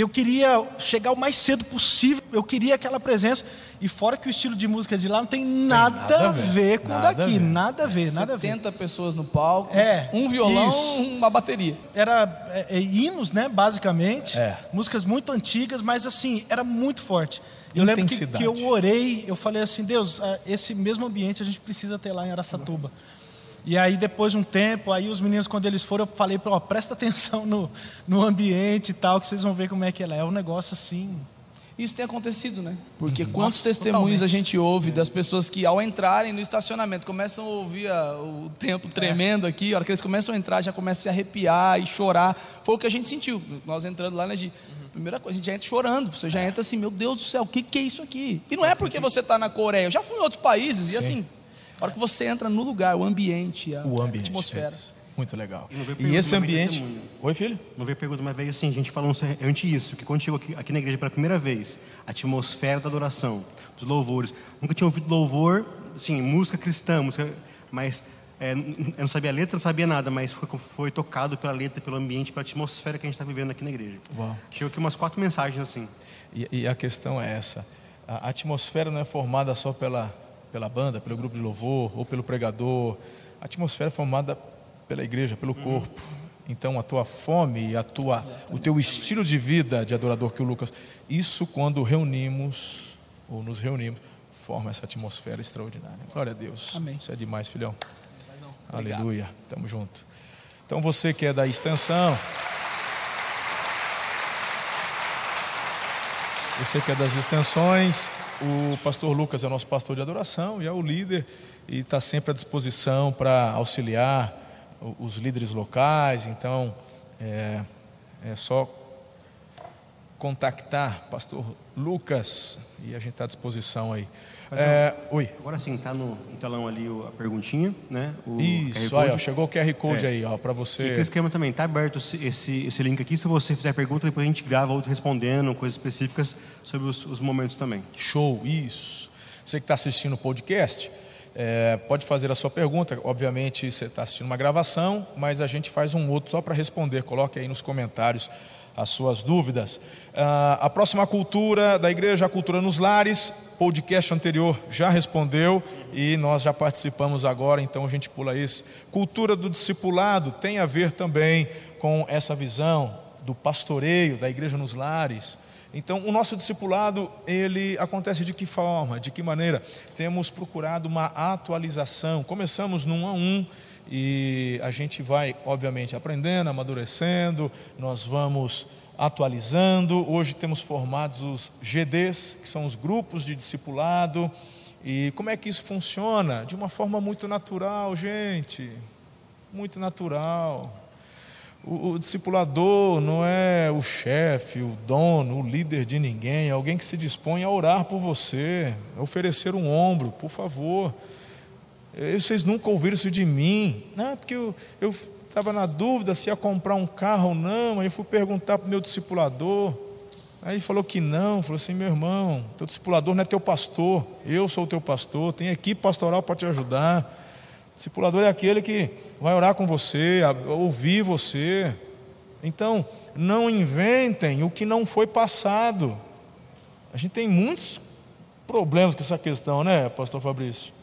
eu queria chegar o mais cedo possível, eu queria aquela presença. E fora que o estilo de música de lá não tem nada, tem nada a ver com o daqui, nada a ver, nada a ver. 70 pessoas no palco, é, um violão, isso. uma bateria. Era é, é, hinos, né, basicamente, é. músicas muito antigas, mas assim, era muito forte. Eu lembro que, que, eu orei, eu falei assim, Deus, ah, esse mesmo ambiente a gente precisa ter lá em Aracatuba. E aí depois de um tempo, aí os meninos quando eles foram, eu falei para, presta atenção no, no ambiente e tal, que vocês vão ver como é que ela é. É um negócio assim. Isso tem acontecido, né? Porque uhum. quantos Nossa, testemunhos totalmente. a gente ouve das pessoas que ao entrarem no estacionamento começam a ouvir a, o tempo tremendo é. aqui, a hora que eles começam a entrar já começam a se arrepiar e chorar. Foi o que a gente sentiu. Nós entrando lá, né, Gi? Primeira coisa, a gente já entra chorando. Você já entra assim, meu Deus do céu, o que, que é isso aqui? E não é porque você está na Coreia. Eu já fui em outros países Sim. e assim, a hora que você entra no lugar, o ambiente, a, o ambiente, a atmosfera. É muito legal. E, e esse ambiente. Oi, filho? Não veio pergunta, mas veio assim, a gente falou antes isso, que quando chegou aqui, aqui na igreja pela primeira vez, a atmosfera da adoração, dos louvores. Nunca tinha ouvido louvor, assim, música cristã, música, mas é, eu não sabia a letra, não sabia nada, mas foi, foi tocado pela letra, pelo ambiente, pela atmosfera que a gente está vivendo aqui na igreja. Uau. Chegou aqui umas quatro mensagens assim. E, e, a questão é essa: a atmosfera não é formada só pela, pela banda, pelo grupo de louvor ou pelo pregador. A atmosfera é formada pela igreja, pelo uhum. corpo. Então a tua fome, a tua, o teu estilo de vida de adorador que o Lucas, isso quando reunimos ou nos reunimos, forma essa atmosfera extraordinária. Glória a Deus. Amém. Isso é demais, filhão. Obrigado. Aleluia. Tamo junto. Então você que é da extensão, você que é das extensões, o pastor Lucas é nosso pastor de adoração e é o líder e está sempre à disposição para auxiliar o- os líderes locais. Então é, é só contactar pastor Lucas e a gente está à disposição aí. É, oi. Agora sim, tá no, telão ali a perguntinha, né? O Isso, aí, ó, chegou o QR Code É. aí, ó, para E aquele você. esquema também, tá aberto esse, esse, esse link aqui. Se você fizer pergunta, depois a gente grava outro respondendo, coisas específicas sobre os, os momentos também. Show, isso. Você que está assistindo o podcast, é, pode fazer a sua pergunta. Obviamente, você está assistindo uma gravação, mas a gente faz um outro só para responder. Coloque aí nos comentários as suas dúvidas. Ah, a próxima cultura da igreja, a cultura nos lares, podcast anterior já respondeu e nós já participamos agora, então a gente pula esse. Cultura do discipulado tem a ver também com essa visão do pastoreio da igreja nos lares. Então, o nosso discipulado, ele acontece de que forma, de que maneira? Temos procurado uma atualização. Começamos 1 a 1 e a gente vai, obviamente, aprendendo, amadurecendo, nós vamos atualizando. Hoje temos formados os GDs, que são os grupos de discipulado. E como é que isso funciona? De uma forma muito natural, gente. Muito natural. O, o discipulador não é o chefe, o dono, o líder de ninguém, é alguém que se dispõe a orar por você, a oferecer um ombro, por favor. Eh, Vocês nunca ouviram isso de mim. Não, porque eu estava na dúvida se ia comprar um carro ou não, aí eu fui perguntar para o meu discipulador. Aí ele falou que não, falou assim, meu irmão, teu discipulador não é teu pastor, eu sou o teu pastor, tem equipe pastoral para te ajudar. Discipulador é aquele que vai orar com você, ouvir você. Então, não inventem o que não foi passado. A gente tem muitos problemas com essa questão, né, pastor Fabrício?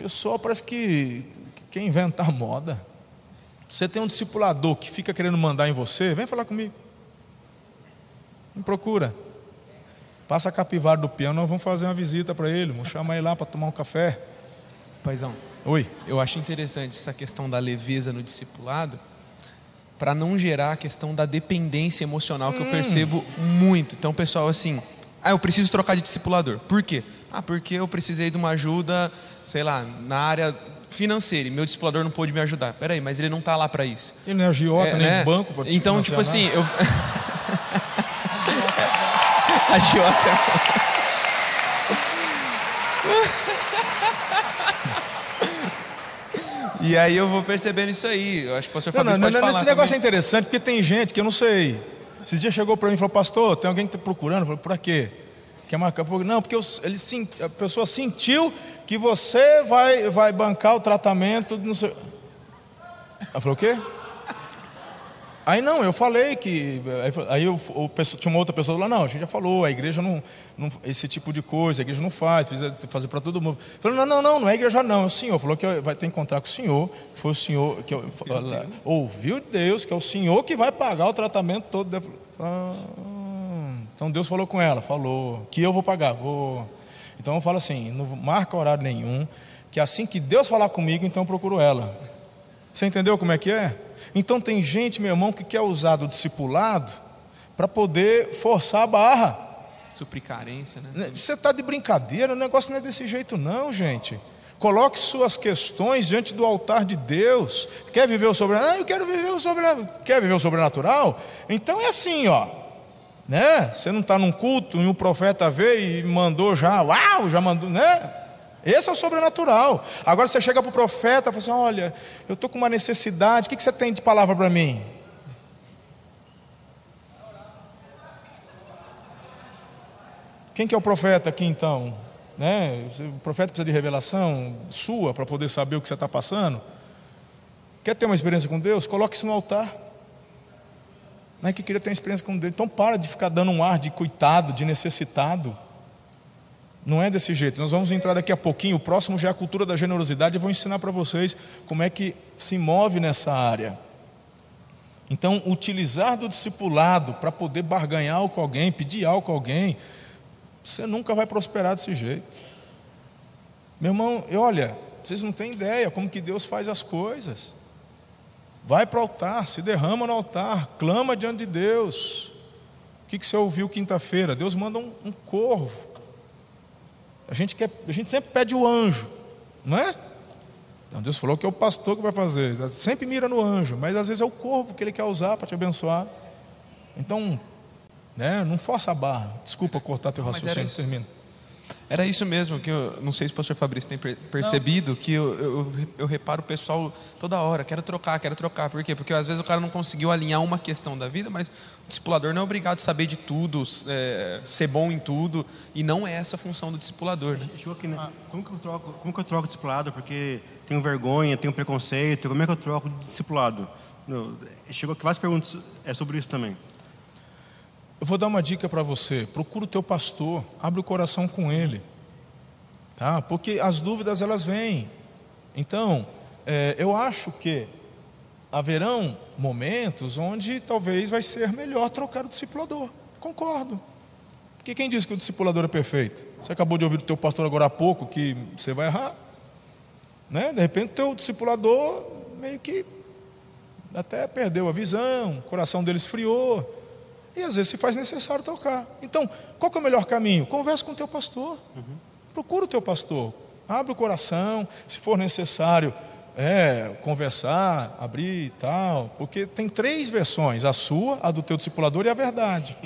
Pessoal parece que, que quer inventar *laughs* moda. Você tem um discipulador que fica querendo mandar em você, vem falar comigo. Me procura. Passa a capivara do piano, nós vamos fazer uma visita para ele, vamos chamar ele lá para tomar um café. Paizão, Oi. eu acho interessante essa questão da leveza no discipulado, para não gerar a questão da dependência emocional que eu percebo muito. Então, pessoal, assim, ah, eu preciso trocar de discipulador. Por quê? Ah, porque eu precisei de uma ajuda, sei lá, na área financeira e meu discipulador não pôde me ajudar. Peraí, mas ele não está lá para isso. Ele não é agiota, É, nem né? banco. te Então, tipo assim, financiar eu. *laughs* Agiota. *laughs* E aí eu vou percebendo isso aí. Eu acho que o pastor Não, não, Fabrício não, não, falar esse negócio é interessante, porque tem gente que eu não sei. Esses dias chegou para mim e falou, pastor, tem alguém que está procurando? Eu falei, por quê? Quer marcar? por- Não, porque eu- ele, a pessoa sentiu que você vai, vai bancar o tratamento, não sei. Ela falou, o quê? Aí não, eu falei que. Aí, eu- o pessoa- tinha uma outra pessoa lá, não, a gente já falou, a igreja não. não esse tipo de coisa, a igreja não faz, precisa fazer para todo mundo. Falei, não, não, não, não é igreja, não, é o senhor. Falou que eu- vai ter que encontrar com o senhor. Foi o senhor que eu, ouviu Deus, que é o senhor que vai pagar o tratamento todo. dela. Ah, então Deus falou com ela, falou, que eu vou pagar, vou. Então eu falo assim, não marca horário nenhum, que assim que Deus falar comigo, então eu procuro ela. Você entendeu como é que é? Então tem gente, meu irmão, que quer usar do discipulado para poder forçar a barra. Suprir carência, né? Né, Você está de brincadeira, o negócio não é desse jeito, não, gente. Coloque suas questões diante do altar de Deus. Quer viver o sobrenatural? Ah, eu quero viver o sobrenatural. Quer viver o sobrenatural? Então é assim, ó. Né? Você não está num culto e um profeta veio e mandou já, uau, já mandou, né? Esse é o sobrenatural. Agora você chega para o profeta e fala assim: olha, eu estou com uma necessidade, o que, que você tem de palavra para mim? Quem que é o profeta aqui então? Né? O profeta precisa de revelação sua para poder saber o que você está passando. Quer ter uma experiência com Deus? Coloque isso no altar. Não é que queria ter uma experiência com Deus. Então para de ficar dando um ar de coitado, de necessitado. Não é desse jeito. Nós vamos entrar daqui a pouquinho. O próximo já é a cultura da generosidade. Eu vou ensinar para vocês como é que se move nessa área. Então, utilizar do discipulado para poder barganhar com alguém, pedir algo com alguém, Você nunca vai prosperar desse jeito. Meu irmão, olha, vocês não têm ideia como que Deus faz as coisas. Vai para o altar, se derrama no altar, clama diante de Deus. O que, que você ouviu quinta-feira? Deus manda um, um corvo. A gente, quer, a gente sempre pede o anjo, não é? Então Deus falou que é o pastor que vai fazer. Sempre mira no anjo, mas às vezes é o corvo que ele quer usar para te abençoar. Então, né, não força a barra. Desculpa cortar teu raciocínio, termino. Era isso mesmo, que eu não sei se o pastor Fabrício tem percebido, não. que eu, eu, eu, reparo o pessoal toda hora, quero trocar, quero trocar. Por quê? Porque às vezes o cara não conseguiu alinhar uma questão da vida, mas o discipulador não é obrigado a saber de tudo, é, ser bom em tudo, e não é essa a função do discipulador. Né? Né? Como que eu troco, como que eu troco discipulado? Porque tenho vergonha, tenho preconceito, como é que eu troco discipulado? Chegou aqui várias perguntas é sobre isso também. Eu vou dar uma dica para você. Procura o teu pastor, abre o coração com ele, tá? Porque as dúvidas elas vêm. Então, é, eu acho que haverão momentos onde talvez vai ser melhor trocar o discipulador. Concordo. Porque quem diz que o discipulador é perfeito? Você acabou de ouvir do teu pastor agora há pouco que você vai errar, né? De repente o teu discipulador meio que até perdeu a visão, o coração dele esfriou. E às vezes se faz necessário tocar. Então, qual é o melhor caminho? Converse com o teu pastor. Uhum. Procura o teu pastor. Abre o coração, se for necessário, é, conversar, abrir e tal. Porque tem três versões: a sua, a do teu discipulador e a verdade.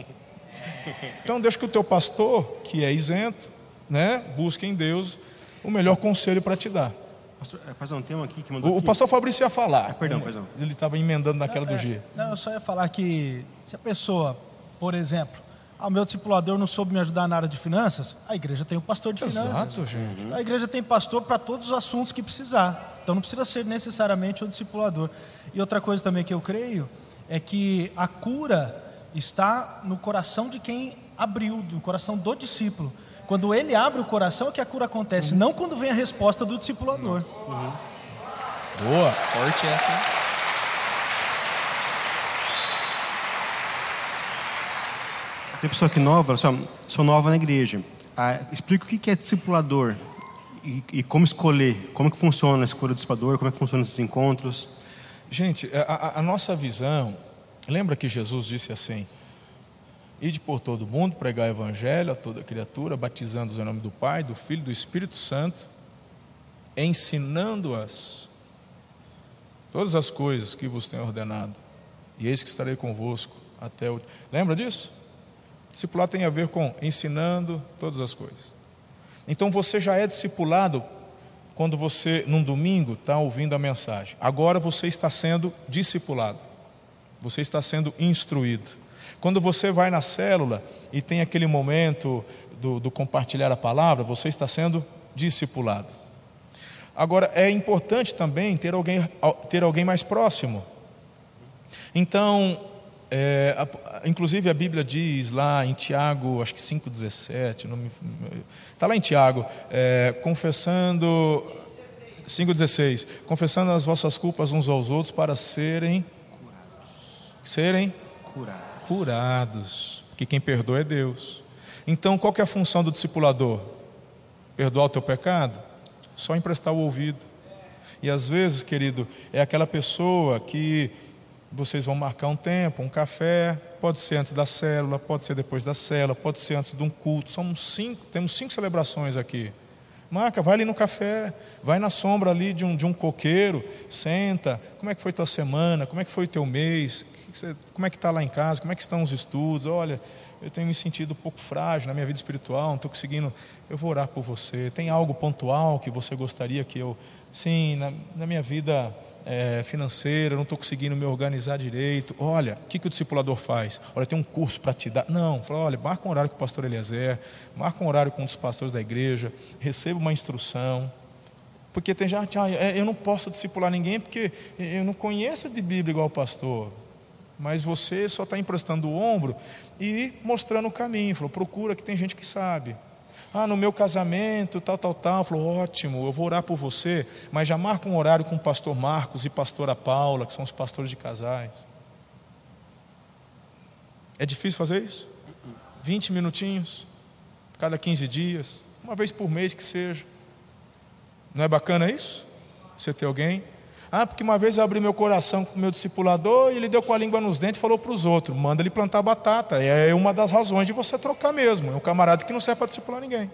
Então deixa que o teu pastor, que é isento, né, busque em Deus o melhor conselho para te dar. Pastor, é, um tema aqui que mandou o, aqui. pastor Fabrício ia falar. Ah, perdão, perdão. Ele estava emendando naquela não, do é, G. Não, eu só ia falar que se a pessoa, por exemplo, ah, o meu discipulador não soube me ajudar na área de finanças, a igreja tem um pastor de Exato, finanças. gente. A igreja tem pastor para todos os assuntos que precisar. Então não precisa ser necessariamente o discipulador. E outra coisa também que eu creio é que a cura está no coração de quem abriu, no coração do discípulo. Quando ele abre o coração é que a cura acontece, uhum. não quando vem a resposta do discipulador. Uhum. Boa. Forte essa. Tem pessoa que nova, só, sou nova na igreja. Ah, explica o que é discipulador e, e, como escolher, como que funciona a escolha do discipulador, como é que funcionam esses encontros. Gente, a, a nossa visão, lembra que Jesus disse assim: Ide por todo mundo, pregar o evangelho a toda criatura, batizando-os em nome do Pai, do Filho e do Espírito Santo, ensinando-as todas as coisas que vos tenho ordenado. E eis que estarei convosco até o. Lembra disso? Discipular tem a ver com ensinando todas as coisas. Então você já é discipulado quando você, num domingo, está ouvindo a mensagem. Agora você está sendo discipulado. Você está sendo instruído. Quando você vai na célula e tem aquele momento do, do compartilhar a palavra, você está sendo discipulado. Agora, é importante também ter alguém, ter alguém mais próximo. Então, é, inclusive a Bíblia diz lá em Tiago, acho que 5,17, está lá em Tiago, é, confessando, 5,16, confessando as vossas culpas uns aos outros para serem, serem curados. Curados, que quem perdoa é Deus. Então, qual é a função do discipulador? Perdoar o teu pecado? Só emprestar o ouvido. E às vezes, querido, é aquela pessoa que vocês vão marcar um tempo, um café, pode ser antes da célula, pode ser depois da célula, pode ser antes de um culto. Somos cinco, temos cinco celebrações aqui. Marca, vai ali no café, vai na sombra ali de um, de um coqueiro, senta. Como é que foi tua semana? Como é que foi o teu mês? Como é que está lá em casa? Como é que estão os estudos? Olha, eu tenho me sentido um pouco frágil na minha vida espiritual, não estou conseguindo. Eu vou orar por você. Tem algo pontual que você gostaria que eu. Sim, na, na minha vida é, financeira, não estou conseguindo me organizar direito. Olha, o que, que o discipulador faz? Olha, tem um curso para te dar. Não, fala, olha, marca um horário com o pastor Eliezer, marca um horário com um dos pastores da igreja, receba uma instrução. Porque tem gente, ah, é, eu não posso discipular ninguém porque eu não conheço de Bíblia igual o pastor. Mas você só está emprestando o ombro e mostrando o caminho. Falou, procura que tem gente que sabe. Ah, no meu casamento, tal, tal, tal. Falou, ótimo, eu vou orar por você, mas já marca um horário com o pastor Marcos e pastora Paula, que são os pastores de casais. É difícil fazer isso? 20 minutinhos? cada 15 dias, uma vez por mês que seja. Não é bacana isso? Você ter alguém? Ah, porque uma vez eu abri meu coração com o meu discipulador e ele deu com a língua nos dentes e falou para os outros: manda ele plantar batata. É uma das razões de você trocar mesmo. É um camarada que não serve para discipular ninguém.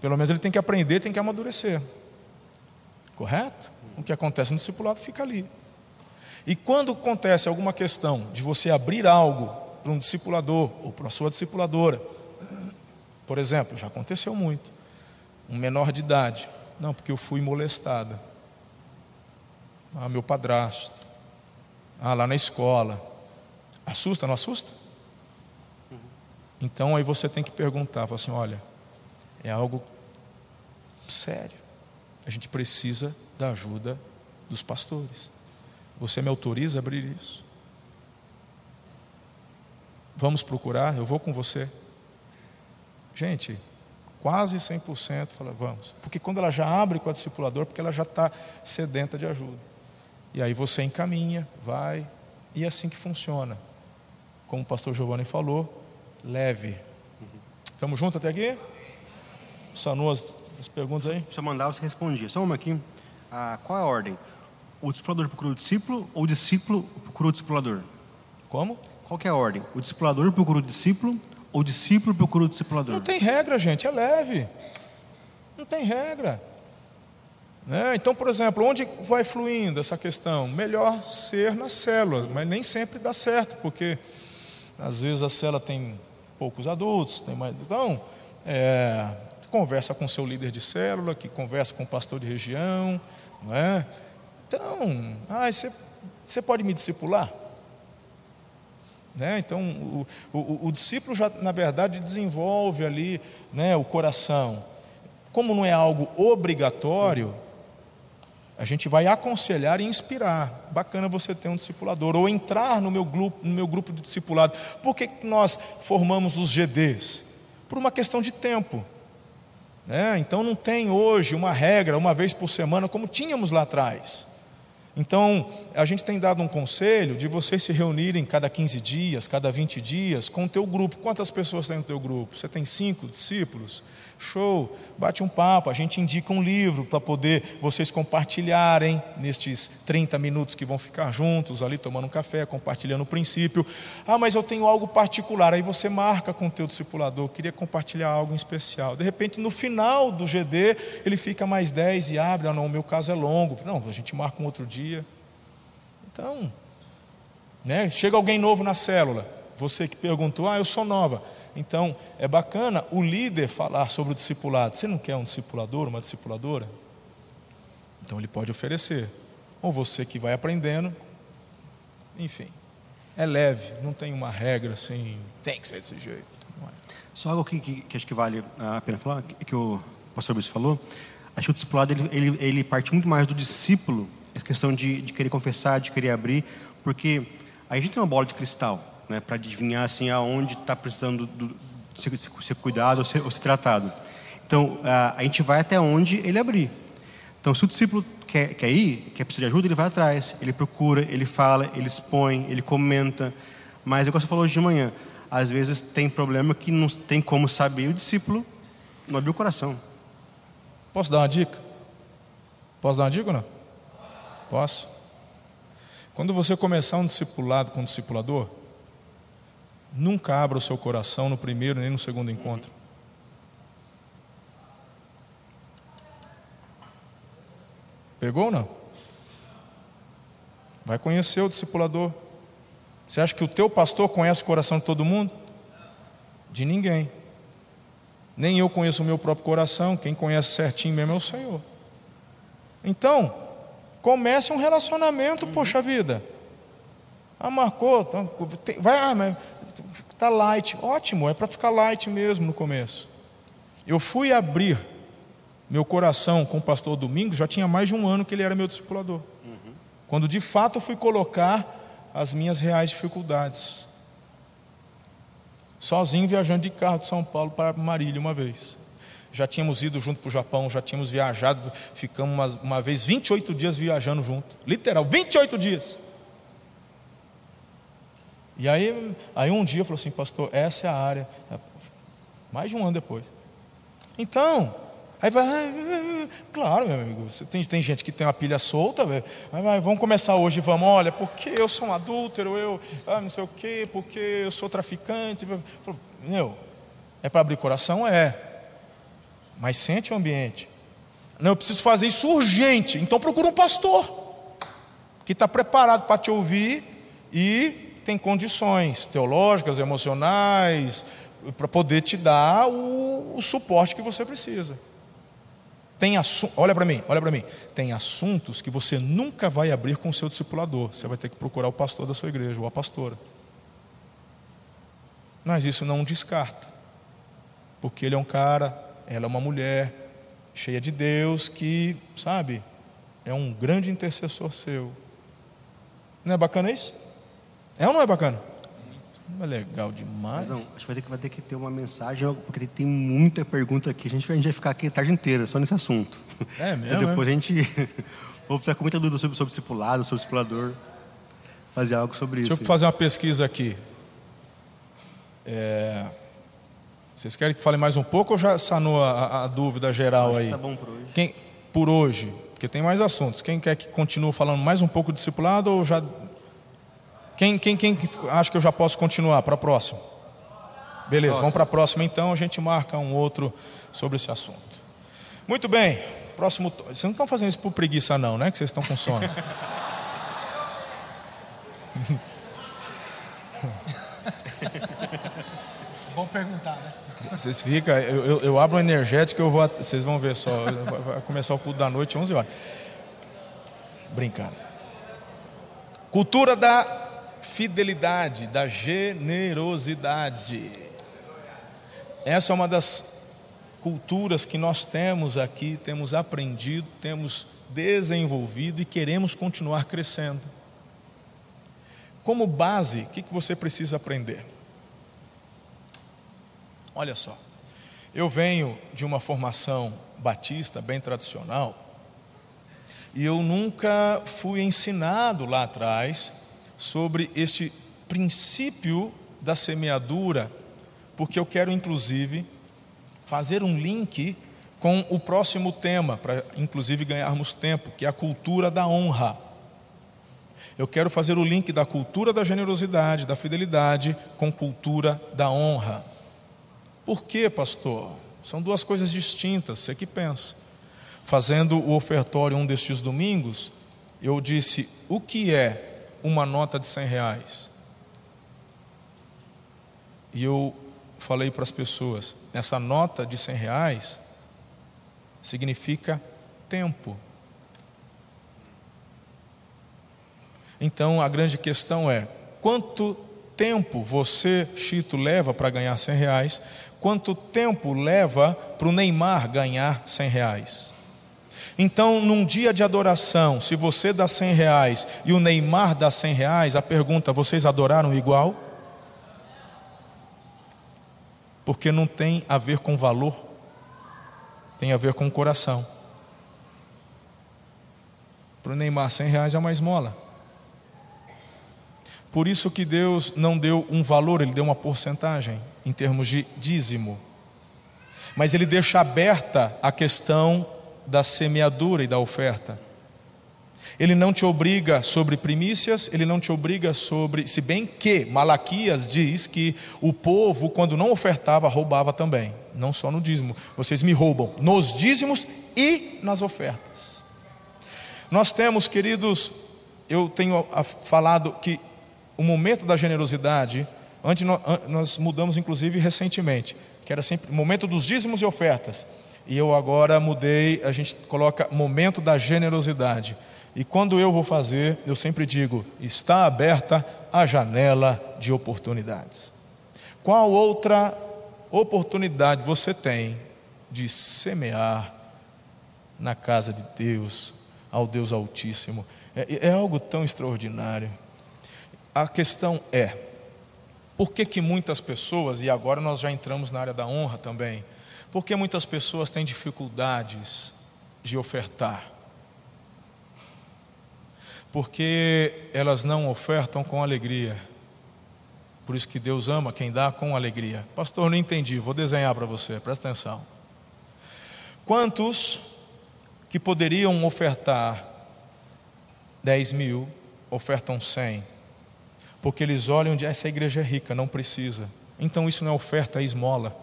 Pelo menos ele tem que aprender, tem que amadurecer. Correto? O que acontece no discipulado fica ali. E quando acontece alguma questão de você abrir algo para um discipulador ou para a sua discipuladora, por exemplo, já aconteceu muito, um menor de idade, não, porque eu fui molestada. Ah, meu padrasto. Ah, lá na escola. Assusta, não assusta? Então aí você tem que perguntar, assim, olha, é algo sério. A gente precisa da ajuda dos pastores. Você me autoriza a abrir isso? Vamos procurar, eu vou com você. Gente, quase 100% fala, vamos. Porque quando ela já abre com a discipulador, porque ela já está sedenta de ajuda. E aí você encaminha, vai, e é assim que funciona. Como o pastor Giovanni falou, leve. Estamos juntos até aqui? Sanou as, as perguntas aí? Se eu mandava, você respondia. Só uma aqui. Ah, qual é a ordem? O discipulador procura o discípulo ou o discípulo procura o discipulador? Como? Qual que é a ordem? O discipulador procura o discípulo ou o discípulo procura o discipulador? Não tem regra, gente, é leve. Não tem regra. Né? Então, por exemplo, onde vai fluindo essa questão? Melhor ser na célula, mas nem sempre dá certo, porque às vezes a célula tem poucos adultos, tem mais. Então, é, conversa com seu líder de célula, que conversa com o pastor de região, não é? Então, ah, você, você pode me discipular? Né? Então, o, o, o, discípulo já, na verdade, desenvolve ali né, o coração. Como não é algo obrigatório, a gente vai aconselhar e inspirar. Bacana você ter um discipulador, ou entrar no meu grupo, no meu grupo de discipulado. Por que nós formamos os GDs? Por uma questão de tempo. Né? Então não tem hoje uma regra, uma vez por semana, como tínhamos lá atrás. Então, a gente tem dado um conselho de vocês se reunirem cada 15 dias, cada 20 dias, com o teu grupo. Quantas pessoas tem no teu grupo? Você tem cinco discípulos? Show, bate um papo, a gente indica um livro para poder vocês compartilharem nestes 30 minutos que vão ficar juntos ali tomando um café, compartilhando o princípio. Ah, mas eu tenho algo particular, aí você marca com o teu discipulador, queria compartilhar algo em especial. De repente, no final do GD, ele fica mais 10 e abre, ah, não, o meu caso é longo. Não, a gente marca um outro dia. Então, né? chega alguém novo na célula, você que perguntou, ah, eu sou nova. Então, é bacana o líder falar sobre o discipulado. Você não quer um discipulador, uma discipuladora? Então, ele pode oferecer. Ou você que vai aprendendo. Enfim, é leve, não tem uma regra assim, tem que ser desse jeito. É. Só algo que, que, que, acho que vale a pena falar, que, que o pastor Luiz falou. Acho que o discipulado ele, ele, ele parte muito mais do discípulo, a questão de, de querer confessar, de querer abrir, porque a gente tem uma bola de cristal né, para adivinhar assim aonde está precisando do, ser, ser, cuidado ou ser, ou ser tratado. Então a, a, gente vai até onde ele abrir. Então se o discípulo quer, quer ir, quer precisar de ajuda, ele vai atrás, ele procura, ele fala, ele expõe, ele comenta. Mas igual você falou hoje de manhã, às vezes tem problema que não tem como saber o discípulo não abriu o coração. Posso dar uma dica? Posso dar uma dica ou não? Posso. Quando você começar um discipulado com um discipulador, Nunca abra o seu coração no primeiro nem no segundo encontro. Pegou ou não? Vai conhecer o discipulador. Você acha que o teu pastor conhece o coração de todo mundo? De ninguém. Nem eu conheço o meu próprio coração, quem conhece certinho mesmo é o Senhor. Então, comece um relacionamento, poxa vida. Ah, marcou, então, vai, ah, mas Está light, ótimo, é para ficar light mesmo no começo. Eu fui abrir meu coração com o pastor Domingos, já tinha mais de um ano que ele era meu discipulador. Uhum. Quando de fato eu fui colocar as minhas reais dificuldades. Sozinho viajando de carro de São Paulo para Marília uma vez. Já tínhamos ido junto para o Japão, já tínhamos viajado, ficamos uma, uma vez 28 dias viajando junto. Literal, 28 dias. E aí, aí um dia falou assim, pastor, essa é a área. Mais de um ano depois. Então, aí vai, ah, claro, meu amigo, tem, tem gente que tem uma pilha solta, velho. Vai, vamos começar hoje, vamos, olha, porque eu sou um adúltero, eu ah, não sei o quê, porque eu sou traficante. Meu, é para abrir coração? É. Mas sente o ambiente. Não, eu preciso fazer isso urgente. Então procura um pastor que está preparado para te ouvir e tem condições teológicas, emocionais, para poder te dar o, o, suporte que você precisa. Tem olha para mim, olha para mim. Tem assuntos que você nunca vai abrir com o seu discipulador. Você vai ter que procurar o pastor da sua igreja ou a pastora. Mas isso não descarta. Porque ele é um cara, ela é uma mulher cheia de Deus que, sabe, é um grande intercessor seu. Não é bacana isso? É ou não é bacana? É legal demais. Mas, não, acho que vai ter, que vai ter que ter uma mensagem, porque tem muita pergunta aqui. A gente, a gente vai ficar aqui a tarde inteira só nesse assunto. É *laughs* mesmo? Então depois é? a gente. Vou ficar com muita dúvida sobre, sobre discipulado, sobre discipulador. Fazer algo sobre Deixa isso. Deixa eu fazer uma pesquisa aqui. É... Vocês querem que fale mais um pouco ou já sanou a, a dúvida geral aí? Tá bom por hoje. Quem, por hoje, porque tem mais assuntos. Quem quer que continue falando mais um pouco de discipulado ou já. Quem, quem, quem acha que eu já posso continuar para a próxima? Beleza, vamos para a próxima então, a gente marca um outro sobre esse assunto. Muito bem, próximo. Vocês não estão fazendo isso por preguiça, não, né? Que vocês estão com sono. *laughs* Bom perguntar, né? Vocês ficam, eu, eu, eu, abro um energético, eu vou, vocês vão ver só, vai começar o culto da noite, 11 horas. Brincando. Cultura da fidelidade, da generosidade. Essa é uma das culturas que nós temos aqui, temos aprendido, temos desenvolvido e queremos continuar crescendo. Como base, o que você precisa aprender? Olha só, eu venho de uma formação batista bem tradicional e eu nunca fui ensinado lá atrás sobre este princípio da semeadura, porque eu quero inclusive fazer um link com o próximo tema, para inclusive ganharmos tempo, que é a cultura da honra. Eu quero fazer o link da cultura da generosidade, da fidelidade, com cultura da honra. Por quê, pastor? São duas coisas distintas, você que pensa. Fazendo o ofertório um destes domingos, eu disse: o que é uma nota de 100 reais? E eu falei para as pessoas: essa nota de 100 reais significa tempo. Então a grande questão é: quanto tempo você, Chito, leva para ganhar 100 reais? Quanto tempo leva para o Neymar ganhar 100 reais? Então, num dia de adoração, se você dá 100 reais e o Neymar dá 100 reais, a pergunta: vocês adoraram igual? Porque não tem a ver com valor, tem a ver com coração. Para o Neymar, 100 reais é uma esmola. Por isso que Deus não deu um valor, Ele deu uma porcentagem em termos de dízimo. Mas Ele deixa aberta a questão da semeadura e da oferta. Ele não te obriga sobre primícias, ele não te obriga sobre. Se bem que Malaquias diz que o povo, quando não ofertava, roubava também. Não só no dízimo. Vocês me roubam nos dízimos e nas ofertas. Nós temos, queridos, eu tenho falado que o momento da generosidade, antes nós mudamos inclusive recentemente, que era sempre o momento dos dízimos e ofertas. E eu agora mudei, a gente coloca momento da generosidade. E quando eu vou fazer, eu sempre digo: está aberta a janela de oportunidades. Qual outra oportunidade você tem de semear na casa de Deus, ao Deus Altíssimo? É, é algo tão extraordinário. A questão é: por que, que muitas pessoas, e agora nós já entramos na área da honra também, por que muitas pessoas têm dificuldades de ofertar? Porque elas não ofertam com alegria. Por isso que Deus ama quem dá com alegria. Pastor, não entendi, vou desenhar para você, presta atenção. Quantos que poderiam ofertar 10 mil, ofertam 100? Porque eles olham de essa igreja é rica, não precisa. Então isso não é oferta, é esmola.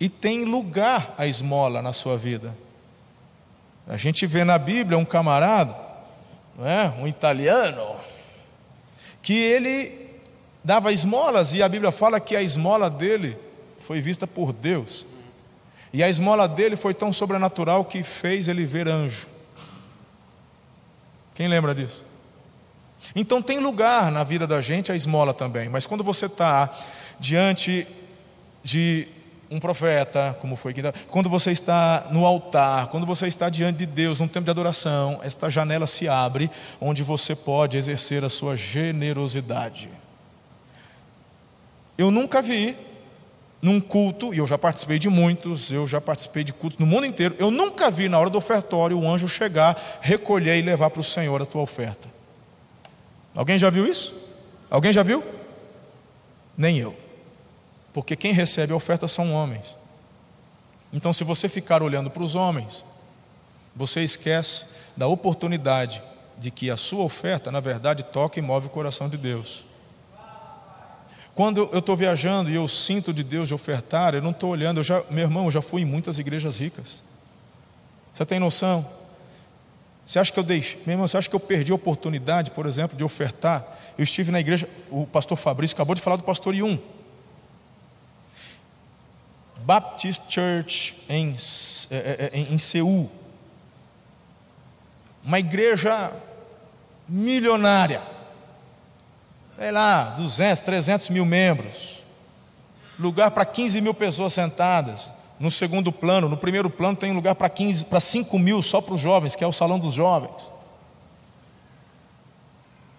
E tem lugar a esmola na sua vida. A gente vê na Bíblia um camarada, não é? um italiano, que ele dava esmolas e a Bíblia fala que a esmola dele foi vista por Deus. E a esmola dele foi tão sobrenatural que fez ele ver anjo. Quem lembra disso? Então tem lugar na vida da gente a esmola também, mas quando você está diante de um profeta, como foi aqui, quando você está no altar, quando você está diante de Deus, num tempo de adoração, esta janela se abre, onde você pode exercer a sua generosidade. Eu nunca vi num culto, e eu já participei de muitos, eu já participei de cultos no mundo inteiro, eu nunca vi na hora do ofertório o anjo chegar, recolher e levar para o Senhor a tua oferta. Alguém já viu isso? Alguém já viu? Nem eu. Porque quem recebe a oferta são homens. Então, se você ficar olhando para os homens, você esquece da oportunidade de que a sua oferta, na verdade, toca e move o coração de Deus. Quando eu estou viajando e eu sinto de Deus de ofertar, eu não estou olhando, eu já, meu irmão, eu já fui em muitas igrejas ricas. Você tem noção? Você acha que eu deixei, meu irmão, você acha que eu perdi a oportunidade, por exemplo, de ofertar? Eu estive na igreja, o pastor Fabrício acabou de falar do pastor Yun. Baptist Church em, é, é, é, em, em Seul. Uma igreja milionária sei lá, 200, 300 mil membros, lugar para 15 mil pessoas sentadas. No segundo plano, no primeiro plano tem lugar para 15, para 5 mil só para os jovens, que é o salão dos jovens.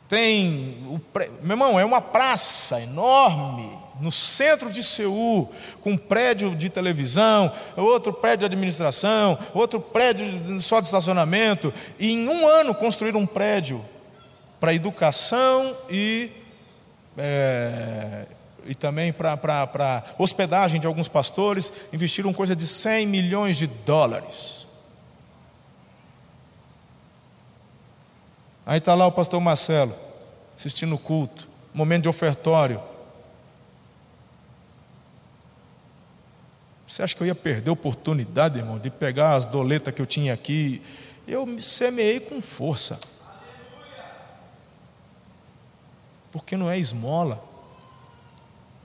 Tem o meu irmão, é uma praça enorme no centro de Seul, com um prédio de televisão, outro prédio de administração, outro prédio só de estacionamento, e em um ano construíram um prédio para educação e é, e também para hospedagem de alguns pastores, investiram coisa de 100 milhões de dólares. Aí está lá o pastor Marcelo, assistindo o culto, momento de ofertório. Você acha que eu ia perder a oportunidade, irmão, de pegar as doletas que eu tinha aqui? Eu me semeei com força. Porque não é esmola,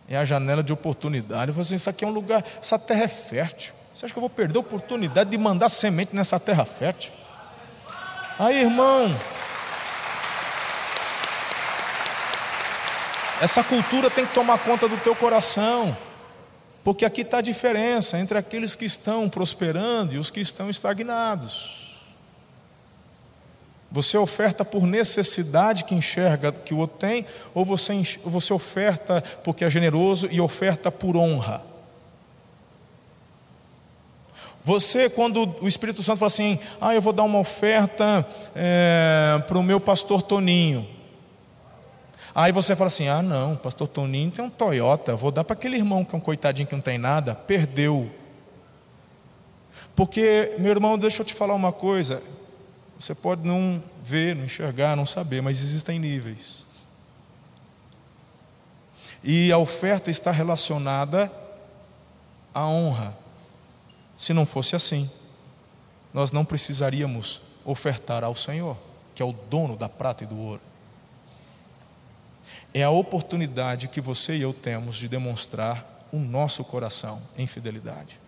é a janela de oportunidade. Eu falei assim: isso aqui é um lugar, essa terra é fértil. Você acha que eu vou perder a oportunidade de mandar semente nessa terra fértil? Aí, irmão, essa cultura tem que tomar conta do teu coração, porque aqui está a diferença entre aqueles que estão prosperando e os que estão estagnados. Você oferta por necessidade que enxerga que o outro tem, ou você, você oferta porque é generoso e oferta por honra? Você, quando o Espírito Santo fala assim, ah, eu vou dar uma oferta é, para o meu pastor Toninho. Aí você fala assim, ah, não, pastor Toninho tem um Toyota, vou dar para aquele irmão que é um coitadinho que não tem nada, perdeu. Porque, meu irmão, deixa eu te falar uma coisa, você pode não ver, não enxergar, não saber, mas existem níveis. E a oferta está relacionada à honra. Se não fosse assim, nós não precisaríamos ofertar ao Senhor, que é o dono da prata e do ouro. É a oportunidade que você e eu temos de demonstrar o nosso coração em fidelidade.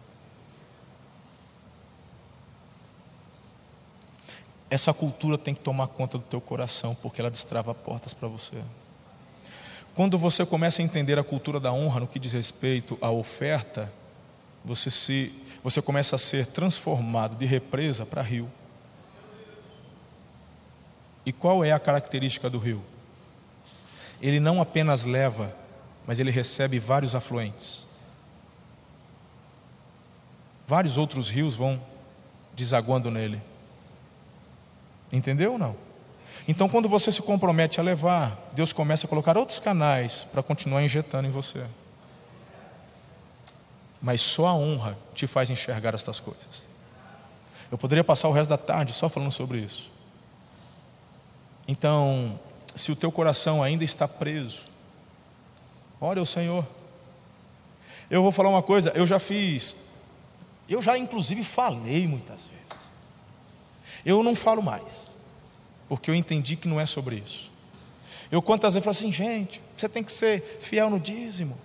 Essa cultura tem que tomar conta do teu coração, porque ela destrava portas para você. Quando você começa a entender a cultura da honra no que diz respeito à oferta, você se você começa a ser transformado de represa para rio. E qual é a característica do rio? Ele não apenas leva, mas ele recebe vários afluentes. Vários outros rios vão desaguando nele. Entendeu ou não? Então, quando você se compromete a levar, Deus começa a colocar outros canais para continuar injetando em você. Mas só a honra te faz enxergar estas coisas. Eu poderia passar o resto da tarde só falando sobre isso. Então, se o teu coração ainda está preso, ore ao Senhor. Eu vou falar uma coisa, eu já fiz, eu já inclusive falei muitas vezes. Eu não falo mais, porque eu entendi que não é sobre isso. Eu quantas vezes falo assim, gente, você tem que ser fiel no dízimo,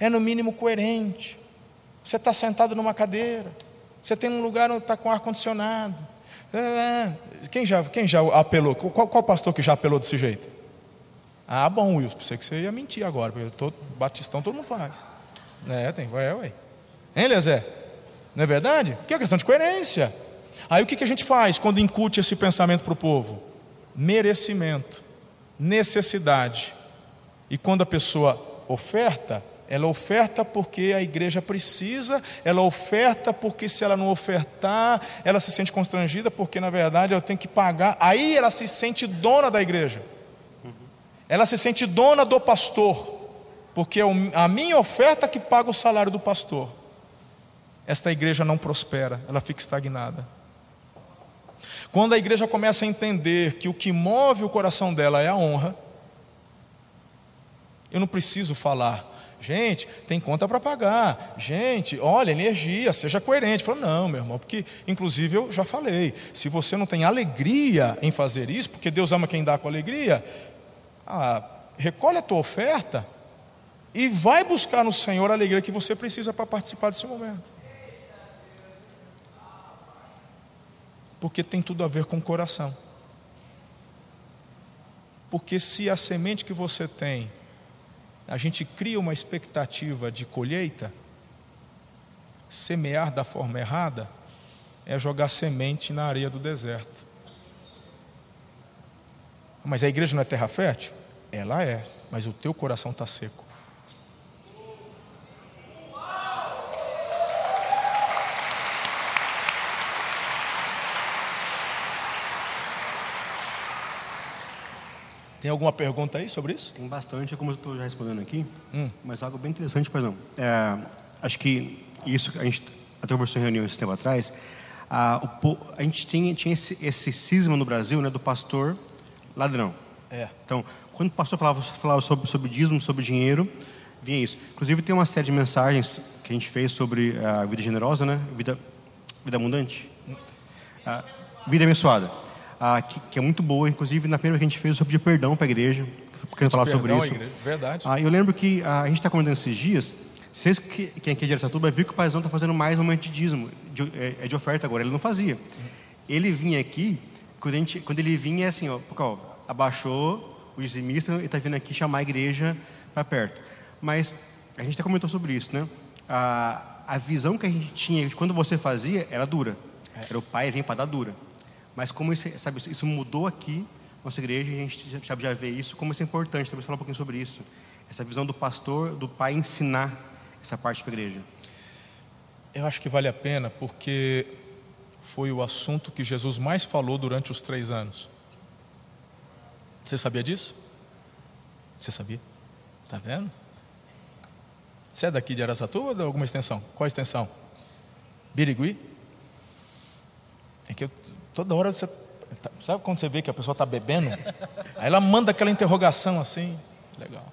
é no mínimo coerente. Você está sentado numa cadeira, você tem um lugar onde está com ar-condicionado. É, é. Quem já, quem já apelou? Qual, qual pastor que já apelou desse jeito? Ah, bom, Wilson, pensei que você ia mentir agora, porque todo, batistão todo mundo faz. É, tem, é, ué. Hein, Lezé? Não é verdade? Que é questão de coerência. Aí o que, que a gente faz quando incute esse pensamento para o povo? Merecimento, necessidade. E quando a pessoa oferta, ela oferta porque a igreja precisa, ela oferta porque se ela não ofertar, ela se sente constrangida, porque na verdade ela tem que pagar. Aí ela se sente dona da igreja, ela se sente dona do pastor, porque é a minha oferta que paga o salário do pastor. Esta igreja não prospera, ela fica estagnada. Quando a igreja começa a entender que o que move o coração dela é a honra, eu não preciso falar, Gente, tem conta para pagar. Gente, olha, energia, seja coerente. Falou, não, meu irmão, porque, inclusive, eu já falei: se você não tem alegria em fazer isso, porque Deus ama quem dá com alegria, ah, recolhe a tua oferta e vai buscar no Senhor a alegria que você precisa para participar desse momento. Porque tem tudo a ver com o coração. Porque se a semente que você tem a gente cria uma expectativa de colheita, semear da forma errada é jogar semente na areia do deserto. Mas a igreja não é terra fértil? Ela é, mas o teu coração está seco. Tem alguma pergunta aí sobre isso? Tem bastante, como eu estou já respondendo aqui, hum. mas algo bem interessante, por exemplo. É, acho que isso a gente até conversou em reunião esse tempo atrás. A, o, a gente tinha, tinha esse, esse cisma no Brasil né, do pastor ladrão. É. Então, quando o pastor falava, falava sobre, sobre dízimo, sobre dinheiro, vinha isso. Inclusive, tem uma série de mensagens que a gente fez sobre a vida generosa, né? Vida, vida abundante. A vida abençoada ah, que, que, é muito boa. Inclusive, na primeira que a gente fez, eu pedi perdão para a igreja, querendo falar sobre isso. Igreja, verdade. Ah, eu lembro que ah, a gente está comentando esses dias, vocês que, quem aqui é de Aracatuba viu que o Paizão está fazendo mais momento de dízimo, de, é, é, de oferta agora, ele não fazia. Ele vinha aqui, quando, gente, quando ele vinha é assim, ó, ó abaixou o dizimista e está vindo aqui chamar a igreja para perto. Mas a gente até comentou sobre isso, né? A, a visão que a gente tinha de quando você fazia era dura. Era o pai vem para dar dura. Mas como isso, sabe, isso mudou aqui, nossa igreja, a gente já, já vê isso, como isso é importante, talvez falar um pouquinho sobre isso. Essa visão do pastor, do pai ensinar essa parte para a igreja. Eu acho que vale a pena porque foi o assunto que Jesus mais falou durante os três anos. Você sabia disso? Você sabia? Está vendo? Você é daqui de Aracatuba ou de alguma extensão? Qual extensão? Birigui? É que eu Toda hora você. Sabe quando você vê que a pessoa está bebendo? Aí ela manda aquela interrogação assim. Legal.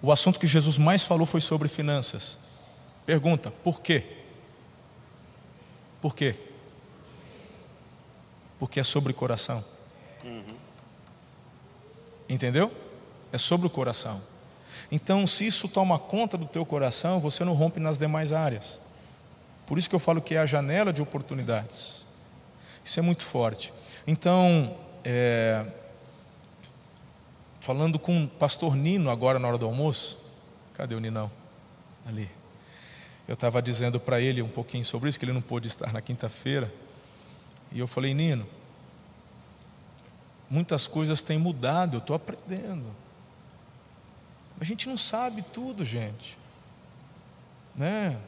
O assunto que Jesus mais falou foi sobre finanças. Pergunta: por quê? Por quê? Porque é sobre coração. Uhum. Entendeu? É sobre o coração. Então, se isso toma conta do teu coração, você não rompe nas demais áreas. Por isso que eu falo que é a janela de oportunidades. Isso é muito forte. Então, é, falando com o pastor Nino agora na hora do almoço, cadê o Ninão? Ali. Eu estava dizendo para ele um pouquinho sobre isso, que ele não pôde estar na quinta-feira. E eu falei, Nino, muitas coisas têm mudado, eu estou aprendendo. A gente não sabe tudo, gente. Né?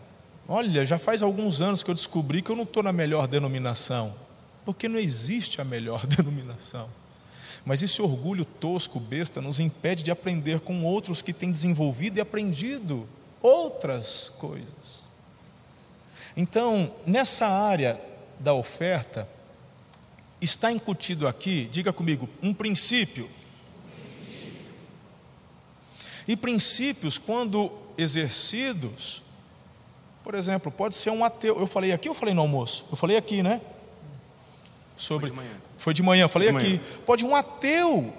Olha, já faz alguns anos que eu descobri que eu não estou na melhor denominação porque não existe a melhor *laughs* denominação. Mas esse orgulho tosco, besta, nos impede de aprender com outros que têm desenvolvido e aprendido outras coisas. Então, nessa área da oferta, está incutido aqui, diga comigo, um princípio. E princípios, quando exercidos, por exemplo, pode ser um ateu. Eu falei aqui ou falei no almoço? Eu falei aqui, né? Sobre. Foi de manhã. Foi de manhã, falei de aqui. Manhã. Pode um ateu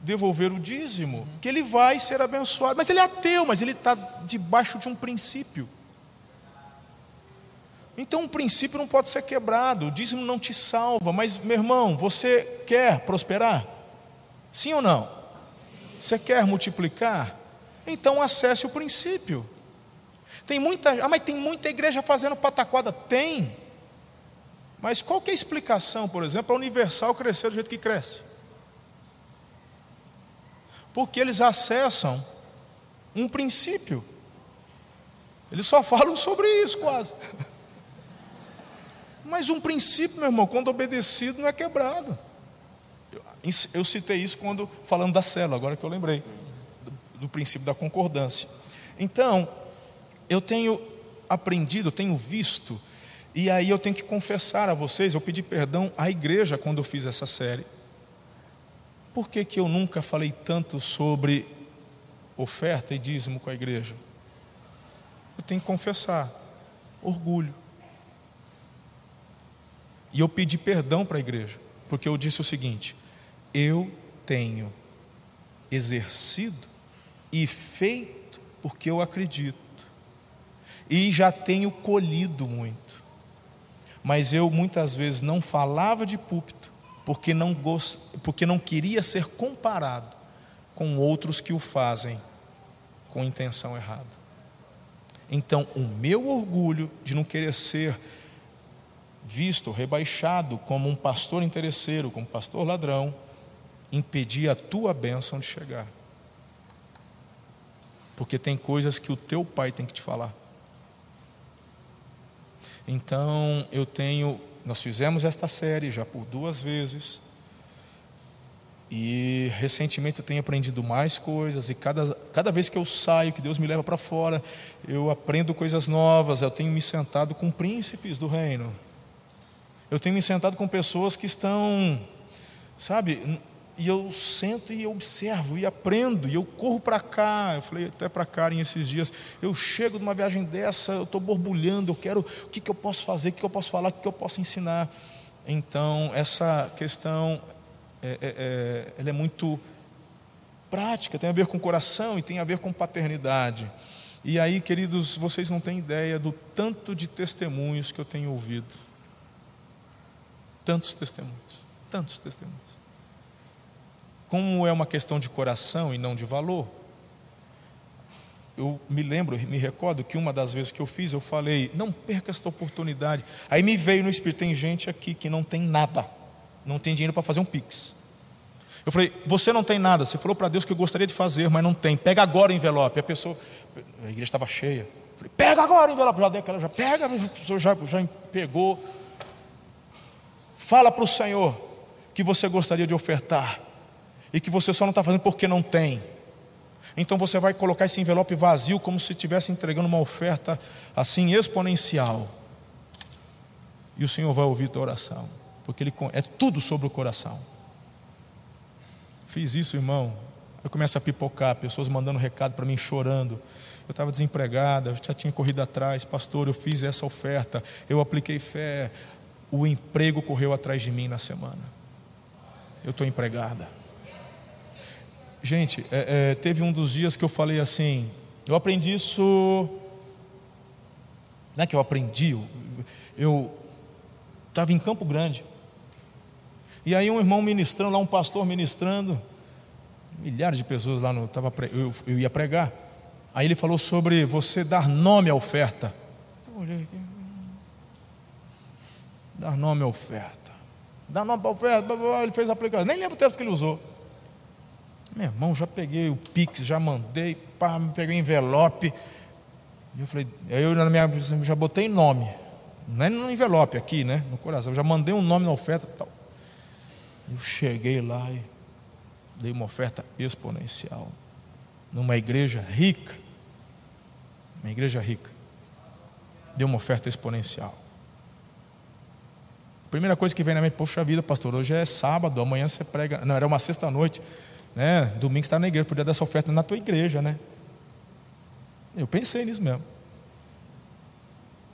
devolver o dízimo, que ele vai ser abençoado. Mas ele é ateu, mas ele está debaixo de um princípio. Então, um princípio não pode ser quebrado, o dízimo não te salva, mas, meu irmão, você quer prosperar? Sim ou não? Você quer multiplicar? Então, acesse o princípio. Tem muita, ah, mas tem muita igreja fazendo pataquada. Tem. Mas qual que é a explicação, por exemplo, a Universal crescer do jeito que cresce? Porque eles acessam um princípio. Eles só falam sobre isso quase. *laughs* Mas um princípio, meu irmão, quando obedecido, não é quebrado. Eu, eu citei isso quando falando da célula, agora que eu lembrei, do, do princípio da concordância. Então, eu tenho aprendido, tenho visto, e aí eu tenho que confessar a vocês, eu pedi perdão à igreja quando eu fiz essa série. Por que, que eu nunca falei tanto sobre oferta e dízimo com a igreja? Eu tenho que confessar, orgulho. E eu pedi perdão para a igreja, porque eu disse o seguinte: eu tenho exercido e feito porque eu acredito, e já tenho colhido muito, mas eu muitas vezes não falava de púlpito, porque não, gost... porque não queria ser comparado com outros que o fazem com intenção errada. Então, o meu orgulho de não querer ser visto, rebaixado como um pastor interesseiro, como pastor ladrão, impedia a tua bênção de chegar. Porque tem coisas que o teu pai tem que te falar. Então, eu tenho, nós fizemos esta série já por duas vezes. E recentemente eu tenho aprendido mais coisas, e cada, cada vez que eu saio, que Deus me leva para fora, eu aprendo coisas novas. Eu tenho me sentado com príncipes do reino, eu tenho me sentado com pessoas que estão, sabe, e eu sento e observo e aprendo, e eu corro para cá. Eu falei até para Karen esses dias. Eu chego de uma viagem dessa, eu estou borbulhando. Eu quero o que, que eu posso fazer, o que, que eu posso falar, o que, que eu posso ensinar. Então, essa questão é, é, é, ela é muito prática, tem a ver com coração e tem a ver com paternidade. E aí, queridos, vocês não têm ideia do tanto de testemunhos que eu tenho ouvido Tantos testemunhos, tantos testemunhos. Como é uma questão de coração e não de valor, eu me lembro, me recordo que uma das vezes que eu fiz, eu falei, não perca esta oportunidade. Aí me veio no espírito, tem gente aqui que não tem nada, não tem dinheiro para fazer um pix. Eu falei, você não tem nada, você falou para Deus que eu gostaria de fazer, mas não tem. Pega agora o envelope. A pessoa, a igreja estava cheia. Eu falei, pega agora o envelope. Já dei aquela, já pega, a pessoa já, já pegou. Fala para o Senhor que você gostaria de ofertar e que você só não está fazendo porque não tem. Então você vai colocar esse envelope vazio como se estivesse entregando uma oferta assim exponencial. E o Senhor vai ouvir tua oração, porque ele é tudo sobre o coração. Fiz isso, irmão. Eu começo a pipocar, pessoas mandando recado para mim chorando. Eu estava desempregada, eu já tinha corrido atrás, pastor, eu fiz essa oferta, eu apliquei fé, o emprego correu atrás de mim na semana. Eu estou empregada. Gente, é, é, teve um dos dias que eu falei assim, eu aprendi isso. Não é que eu aprendi, eu estava em Campo Grande. E aí um irmão ministrando, lá um pastor ministrando, milhares de pessoas lá no. Tava, eu, eu ia pregar. Aí ele falou sobre você dar nome à oferta. Dar nome à oferta. Dar nome à oferta. Ele fez a aplicação. Nem lembro o texto que ele usou. Meu irmão, já peguei o Pix, já mandei, pá, peguei o envelope. E eu falei, aí eu na minha já botei nome. Não é no envelope aqui, né? No coração. Eu já mandei um nome na oferta tal. Eu cheguei lá e dei uma oferta exponencial. Numa igreja rica, uma igreja rica, dei uma oferta exponencial. Primeira coisa que vem na mente, poxa vida, pastor, hoje é sábado, amanhã você prega. Não, era uma sexta-noite, né? Domingo está na igreja, podia dar essa oferta na tua igreja, né? Eu pensei nisso mesmo.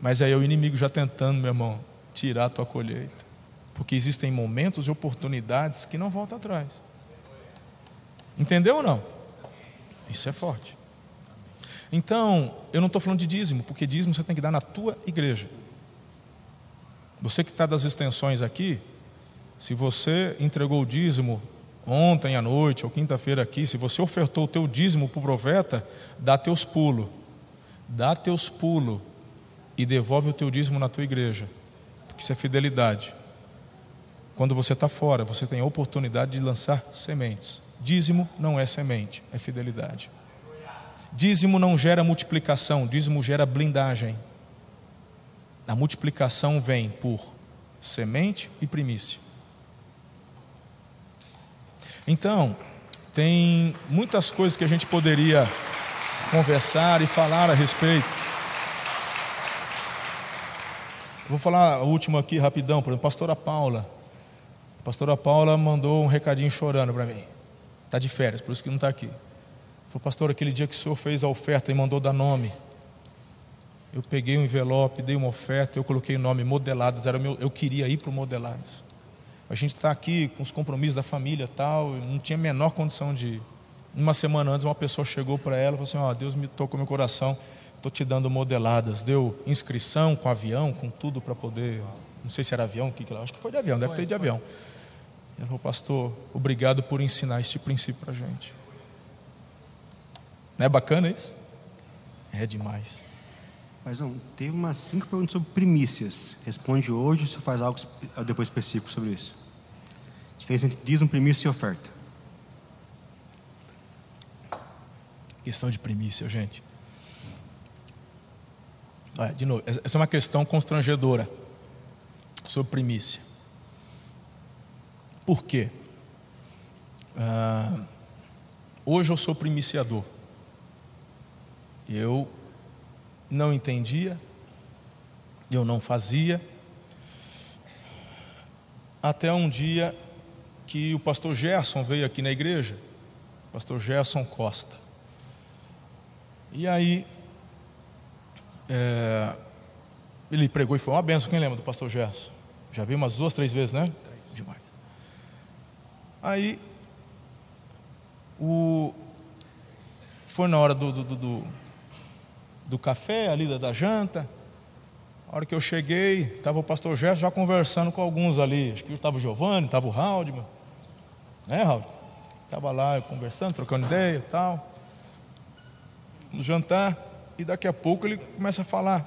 Mas aí o inimigo já tentando, meu irmão, tirar a tua colheita. Porque existem momentos e oportunidades que não voltam atrás. Entendeu ou não? Isso é forte. Então, eu não estou falando de dízimo, porque dízimo você tem que dar na tua igreja. Você que está das extensões aqui, se você entregou o dízimo ontem à noite ou quinta-feira aqui, se você ofertou o teu dízimo para o profeta, dá teus pulos. Dá teus pulos e devolve o teu dízimo na tua igreja. Porque isso é fidelidade. Quando você está fora, você tem a oportunidade de lançar sementes. Dízimo não é semente, é fidelidade. Dízimo não gera multiplicação, dízimo gera blindagem. A multiplicação vem por semente e primícia. Então, tem muitas coisas que a gente poderia conversar e falar a respeito. Vou falar a última aqui rapidão, por exemplo, pastora Paula. A pastora Paula mandou um recadinho chorando para mim. Está de férias, por isso que não está aqui. Falou, pastor, aquele dia que o senhor fez a oferta e mandou dar nome. Eu peguei um envelope, dei uma oferta, eu coloquei o nome Modelados, era meu, eu queria ir para o Modelados. A gente está aqui com os compromissos da família tal, não tinha a menor condição de ir. Uma semana antes, uma pessoa chegou para ela e falou assim: Ó, oh, Deus me tocou meu coração, estou te dando modeladas. Deu inscrição com avião, com tudo para poder. Não sei se era avião, o que, que ela. Acho que foi de avião, deve ter de avião. Ela falou, pastor, obrigado por ensinar este princípio para a gente. Não é bacana isso? É demais. Mas não, teve umas cinco perguntas sobre primícias. Responde hoje ou você faz algo depois específico sobre isso? Diferença entre dízimo, primícia e oferta. Questão de primícia, gente. Olha, de novo, essa é uma questão constrangedora sobre primícia. Por quê? Ah, hoje eu sou primiciador. Eu não entendia, eu não fazia, até um dia que o pastor Gerson veio aqui na igreja, pastor Gerson Costa. E aí, é, ele pregou e foi uma benção. Quem lembra do pastor Gerson? Já veio umas duas, três vezes, né? Três. Demais. Aí, o, foi na hora do, do, do, do café, ali da, da janta. A hora que eu cheguei, estava o pastor Gerson já conversando com alguns ali. Acho que estava o Giovanni, estava o Haldman. Né, Raul? Estava lá conversando, trocando ideia e tal. No jantar, e daqui a pouco ele começa a falar.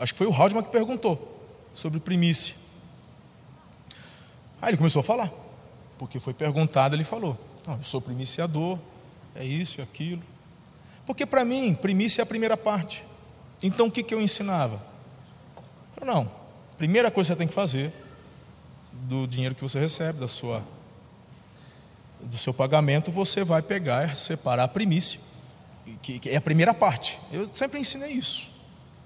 Acho que foi o Haldman que perguntou sobre primícia. Aí ele começou a falar, porque foi perguntado, ele falou: Não, eu sou primiciador, é isso e aquilo. Porque para mim, primícia é a primeira parte. Então o que, que eu ensinava? Eu falei, não, primeira coisa que você tem que fazer do dinheiro que você recebe, da sua do seu pagamento, você vai pegar separar a primícia, que, que é a primeira parte. Eu sempre ensinei isso.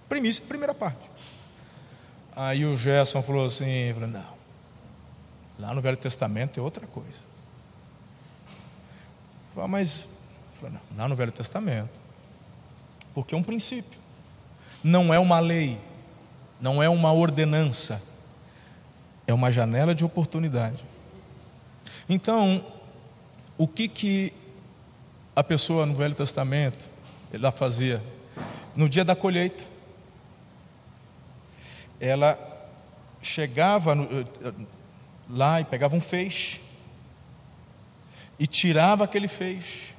Primícia é a primeira parte. Aí o Gerson falou assim, falei, não, lá no Velho Testamento é outra coisa. Falei, mas Falei, não, lá no Velho Testamento. Porque é um princípio. Não é uma lei. Não é uma ordenança. É uma janela de oportunidade. Então, o que que a pessoa no Velho Testamento ela fazia? No dia da colheita, ela chegava no, eh, lá e pegava um feixe e tirava aquele feixe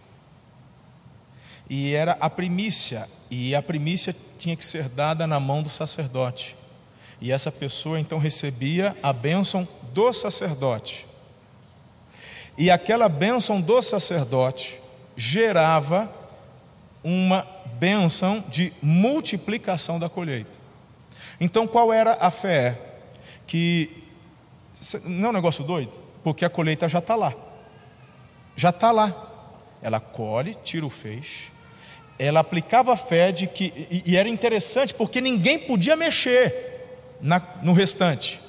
e era a primícia, e a primícia tinha que ser dada na mão do sacerdote. E essa pessoa então recebia a bênção do sacerdote. E aquela bênção do sacerdote gerava uma bênção de multiplicação da colheita. Então qual era a fé? Que não é um negócio doido? Porque a colheita já está lá. já está lá. Ela colhe, tira o feixe. Ela aplicava a fé de que. E, e era interessante porque ninguém podia mexer na, no restante.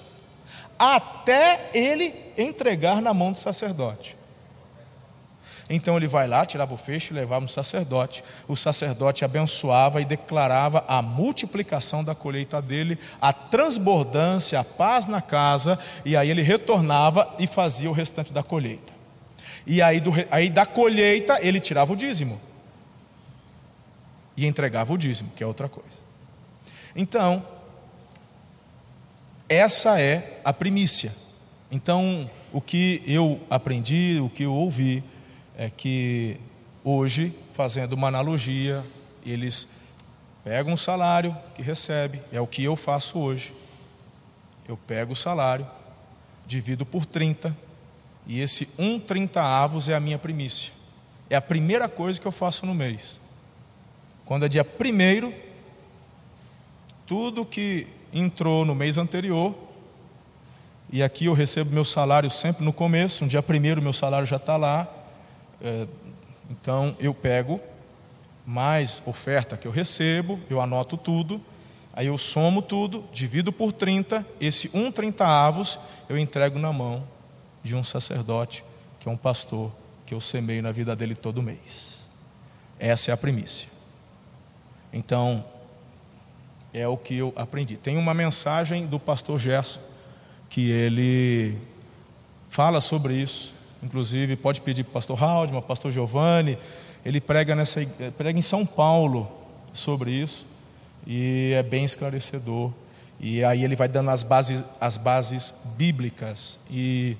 Até ele entregar na mão do sacerdote. Então ele vai lá, tirava o feixe e levava no sacerdote. O sacerdote abençoava e declarava a multiplicação da colheita dele, a transbordância, a paz na casa, e aí ele retornava e fazia o restante da colheita. E aí, do, aí da colheita ele tirava o dízimo e entregava o dízimo, que é outra coisa. Então, essa é a primícia. Então, o que eu aprendi, o que eu ouvi, é que hoje, fazendo uma analogia, eles pegam o salário que recebe, é o que eu faço hoje. Eu pego o salário, divido por 30, e esse um trinta avos é a minha primícia. É a primeira coisa que eu faço no mês. Quando é dia primeiro, tudo que entrou no mês anterior, e aqui eu recebo meu salário sempre no começo, no dia primeiro meu salário já está lá, é, então eu pego mais oferta que eu recebo, eu anoto tudo, aí eu somo tudo, divido por 30, esse um 30 avos eu entrego na mão de um sacerdote, que é um pastor, que eu semeio na vida dele todo mês. Essa é a primícia. Então, é o que eu aprendi. Tem uma mensagem do pastor Gerson, que ele fala sobre isso, Inclusive, pode pedir para o pastor Haldman, pastor Giovanni, ele prega, nessa, prega em São Paulo sobre isso, e é bem esclarecedor. E aí ele vai dando as bases, as bases bíblicas, e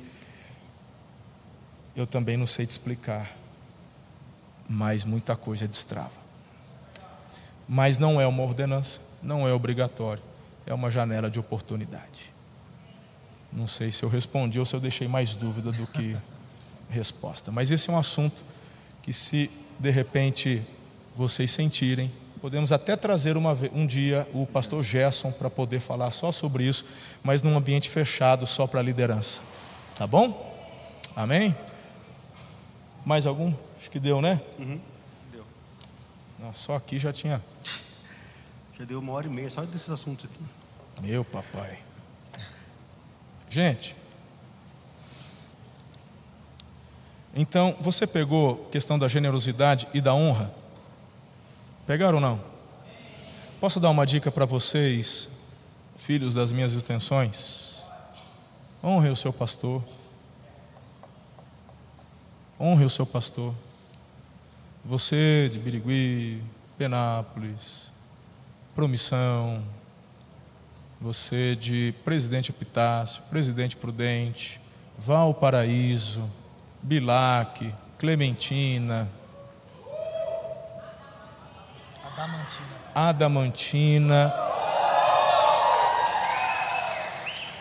eu também não sei te explicar, mas muita coisa destrava. Mas não é uma ordenança, não é obrigatório, é uma janela de oportunidade. Não sei se eu respondi ou se eu deixei mais dúvida do que *laughs* resposta. Mas esse é um assunto que, se de repente vocês sentirem, podemos até trazer uma, um dia o pastor Gerson para poder falar só sobre isso, mas num ambiente fechado só para a liderança. Tá bom? Amém? Mais algum? Acho que deu, né? Uhum. Deu. Não, só aqui já tinha. Já deu uma hora e meia só desses assuntos aqui. Meu papai. Gente, Então, você pegou questão da generosidade e da honra? Pegaram ou não? Posso dar uma dica para vocês, filhos das minhas extensões? Honre o seu pastor. Honre o seu pastor. Você de Birigui, Penápolis, Promissão, você de Presidente Epitácio, Presidente Prudente, Valparaíso, Bilac, Clementina, Adamantina. Adamantina.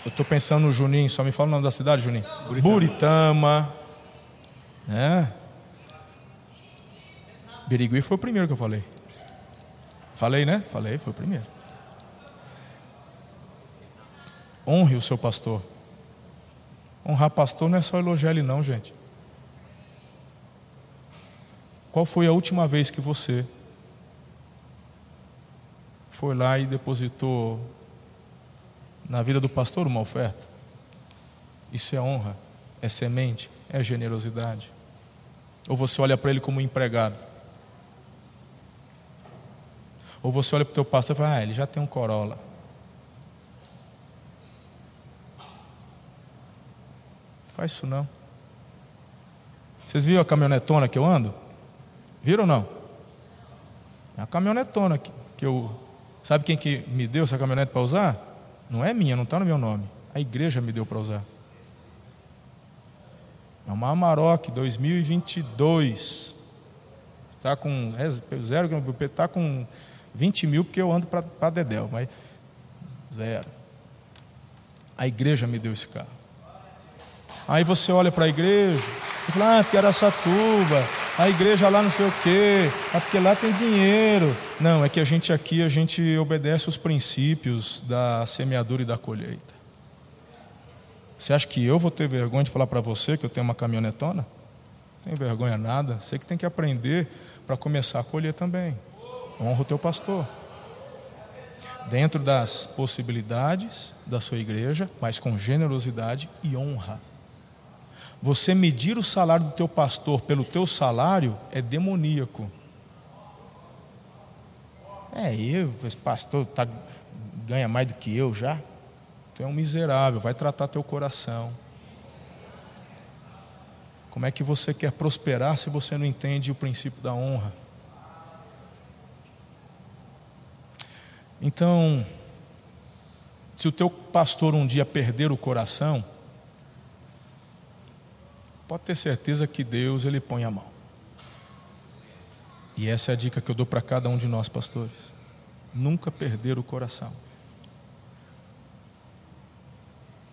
Eu estou pensando no Juninho, só me fala o nome da cidade, Juninho. Buritama. Buritama. É. Birigui foi o primeiro que eu falei. Falei, né? Falei, foi o primeiro. Honre o seu pastor. Honrar pastor não é só elogiar ele, não, gente. Qual foi a última vez que você foi lá e depositou na vida do pastor uma oferta? Isso é honra, é semente, é generosidade. Ou você olha para ele como um empregado? Ou você olha para o teu pastor e fala, ah, ele já tem um Corolla. Faz isso não. Vocês viram a caminhonetona que eu ando? Viram ou não? É uma caminhonetona que, que eu. Sabe quem que me deu essa caminhonete para usar? Não é minha, não está no meu nome. A igreja me deu para usar. É uma Amarok 2022. Está com é zero, está com 20 mil porque eu ando para Dedéu, mas zero. A igreja me deu esse carro. Aí você olha para a igreja e fala, ah, Satuba, a igreja lá não sei o quê, é porque lá tem dinheiro. Não, é que a gente aqui, a gente obedece os princípios da semeadura e da colheita. Você acha que eu vou ter vergonha de falar para você que eu tenho uma caminhonetona? Não tem vergonha nada. Você que tem que aprender para começar a colher também. Honra o teu pastor. Dentro das possibilidades da sua igreja, mas com generosidade e honra. Você medir o salário do teu pastor pelo teu salário é demoníaco. É eu, esse pastor tá, ganha mais do que eu já. Tu é um miserável, vai tratar teu coração. Como é que você quer prosperar se você não entende o princípio da honra? Então, se o teu pastor um dia perder o coração, pode ter certeza que Deus ele põe a mão. E essa é a dica que eu dou para cada um de nós, pastores. Nunca perder o coração.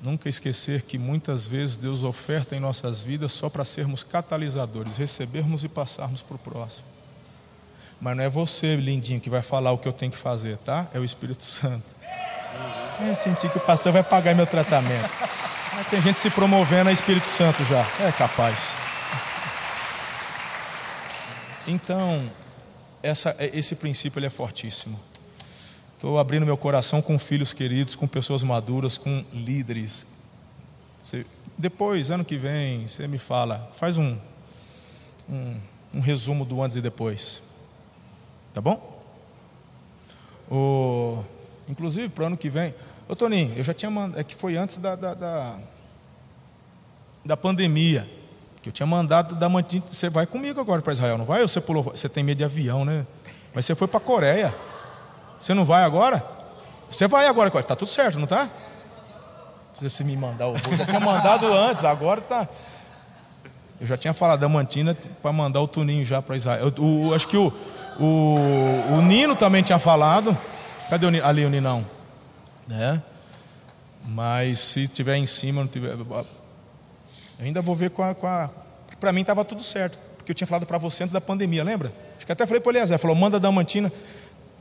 Nunca esquecer que muitas vezes Deus oferta em nossas vidas só para sermos catalisadores, recebermos e passarmos para o próximo. Mas não é você, lindinho, que vai falar o que eu tenho que fazer, tá? É o Espírito Santo. É sentir que o pastor vai pagar meu tratamento. Mas tem gente se promovendo a Espírito Santo já. É capaz. Então, essa, esse princípio ele é fortíssimo. Estou abrindo meu coração com filhos queridos, com pessoas maduras, com líderes. Você, depois, ano que vem, você me fala, faz um, um, um resumo do antes e depois. Tá bom? O, inclusive, para o ano que vem. Ô Toninho, eu já tinha mandado, é que foi antes da, da, da, da pandemia. Que eu tinha mandado da Mantinha. Você vai comigo agora para Israel, não vai? Ou você pulou? Você tem medo de avião, né? Mas você foi para a Coreia. Você não vai agora? Você vai agora, está tudo certo, não está? Se me mandar o voo, já tinha mandado antes, agora está. Eu já tinha falado da Mantina para mandar o Tuninho já para Israel. O, o, acho que o, o, o Nino também tinha falado. Cadê o, ali o Ninão? Né? Mas se tiver em cima, não tiver. Ainda vou ver com a. Com a para mim estava tudo certo. Porque eu tinha falado para você antes da pandemia, lembra? Acho que até falei para o Eliezer, falou, manda da Mantina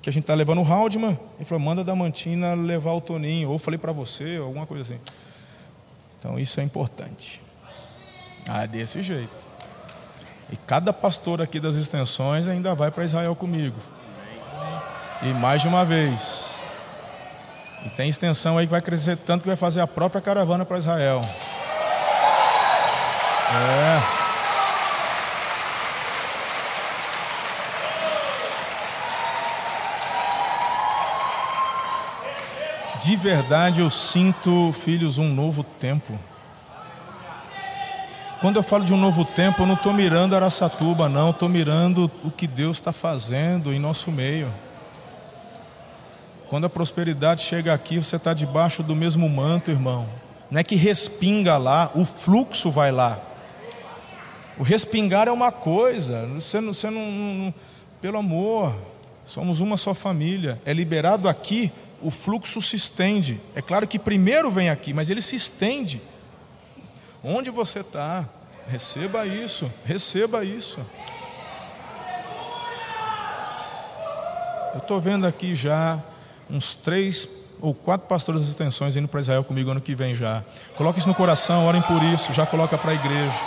que a gente está levando o Haldman. Ele falou, manda da Mantina levar o Toninho. Ou falei para você, alguma coisa assim. Então isso é importante. Ah, desse jeito. E cada pastor aqui das extensões ainda vai para Israel comigo. E mais de uma vez. E tem extensão aí que vai crescer tanto que vai fazer a própria caravana para Israel. É. De verdade eu sinto, filhos, um novo tempo. Quando eu falo de um novo tempo, eu não estou mirando Araçatuba, não, estou mirando o que Deus está fazendo em nosso meio. Quando a prosperidade chega aqui, você está debaixo do mesmo manto, irmão. Não é que respinga lá, o fluxo vai lá. O respingar é uma coisa, você não, você não, não pelo amor, somos uma só família. É liberado aqui o fluxo se estende. É claro que primeiro vem aqui, mas ele se estende. Onde você está? Receba isso, receba isso. Eu estou vendo aqui já uns três ou quatro pastores das extensões indo para Israel comigo ano que vem já. Coloque isso no coração, orem por isso, já coloca para a igreja.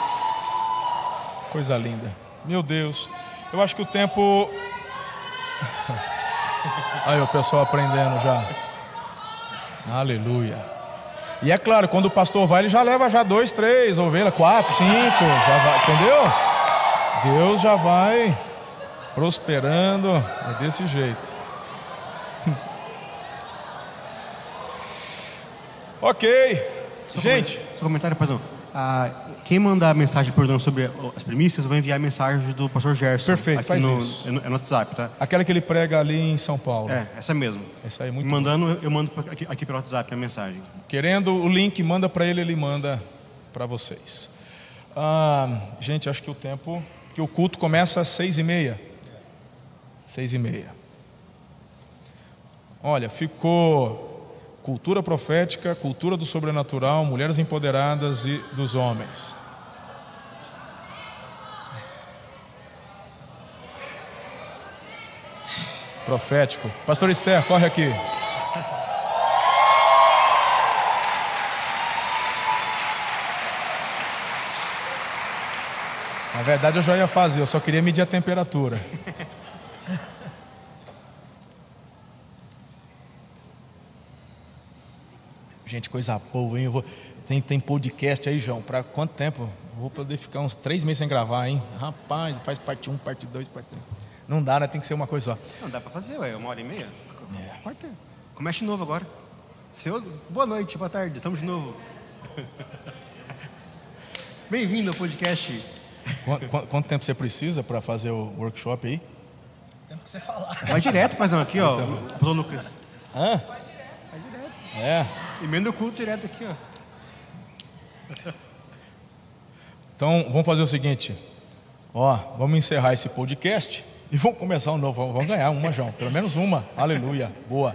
Coisa linda. Meu Deus, eu acho que o tempo *laughs* Aí o pessoal aprendendo já. Aleluia. E é claro, quando o pastor vai, ele já leva já dois, três ovelhas, quatro, cinco, já vai, entendeu? Deus já vai prosperando, é desse jeito. *laughs* ok, gente. Seu comentário. Ah, quem mandar mensagem perguntando sobre as premissas, eu vou enviar a mensagem do pastor Gerson. Perfeito, aqui faz no, isso. É no, é no WhatsApp, tá? Aquela que ele prega ali em São Paulo. É, essa mesmo. Essa aí é muito mandando, eu mando aqui, aqui pelo WhatsApp a mensagem. Querendo o link, manda para ele, ele manda para vocês. Ah, gente, acho que o tempo, que o culto começa às seis e meia. Seis e meia. Olha, ficou cultura profética, cultura do sobrenatural, mulheres empoderadas e dos homens. Profético. Pastor Esther, corre aqui. Na verdade eu já ia fazer, eu só queria medir a temperatura. *laughs* Gente, coisa boa, hein? Eu vou... tem, tem podcast aí, João. Para quanto tempo? Vou poder ficar uns três meses sem gravar, hein? Rapaz, faz parte 1, parte 2, parte 3. Não dá, né? Tem que ser uma coisa só. Não, dá pra fazer, ué, uma hora e meia. É. Pode ter. Comece de novo agora. Seu- Boa noite, boa tarde, estamos de novo. *laughs* Bem-vindo ao podcast. Qu- qu- Quanto tempo você precisa para fazer o workshop aí? Tem que você falar. Vai direto, paizão, aqui, ó. Pastor Lucas. Hã? É. Emenda o culto direto aqui, ó. Então, vamos fazer o seguinte. Ó, vamos encerrar esse podcast e vamos começar um novo. Vamos ganhar uma, João. Pelo menos uma. Aleluia. Boa.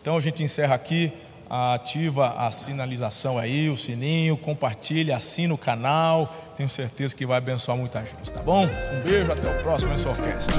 Então, a gente encerra aqui. Ativa a sinalização aí, o sininho, compartilha, assina o canal. Tenho certeza que vai abençoar muita gente, tá bom? Um beijo, até o próximo Ensorcast.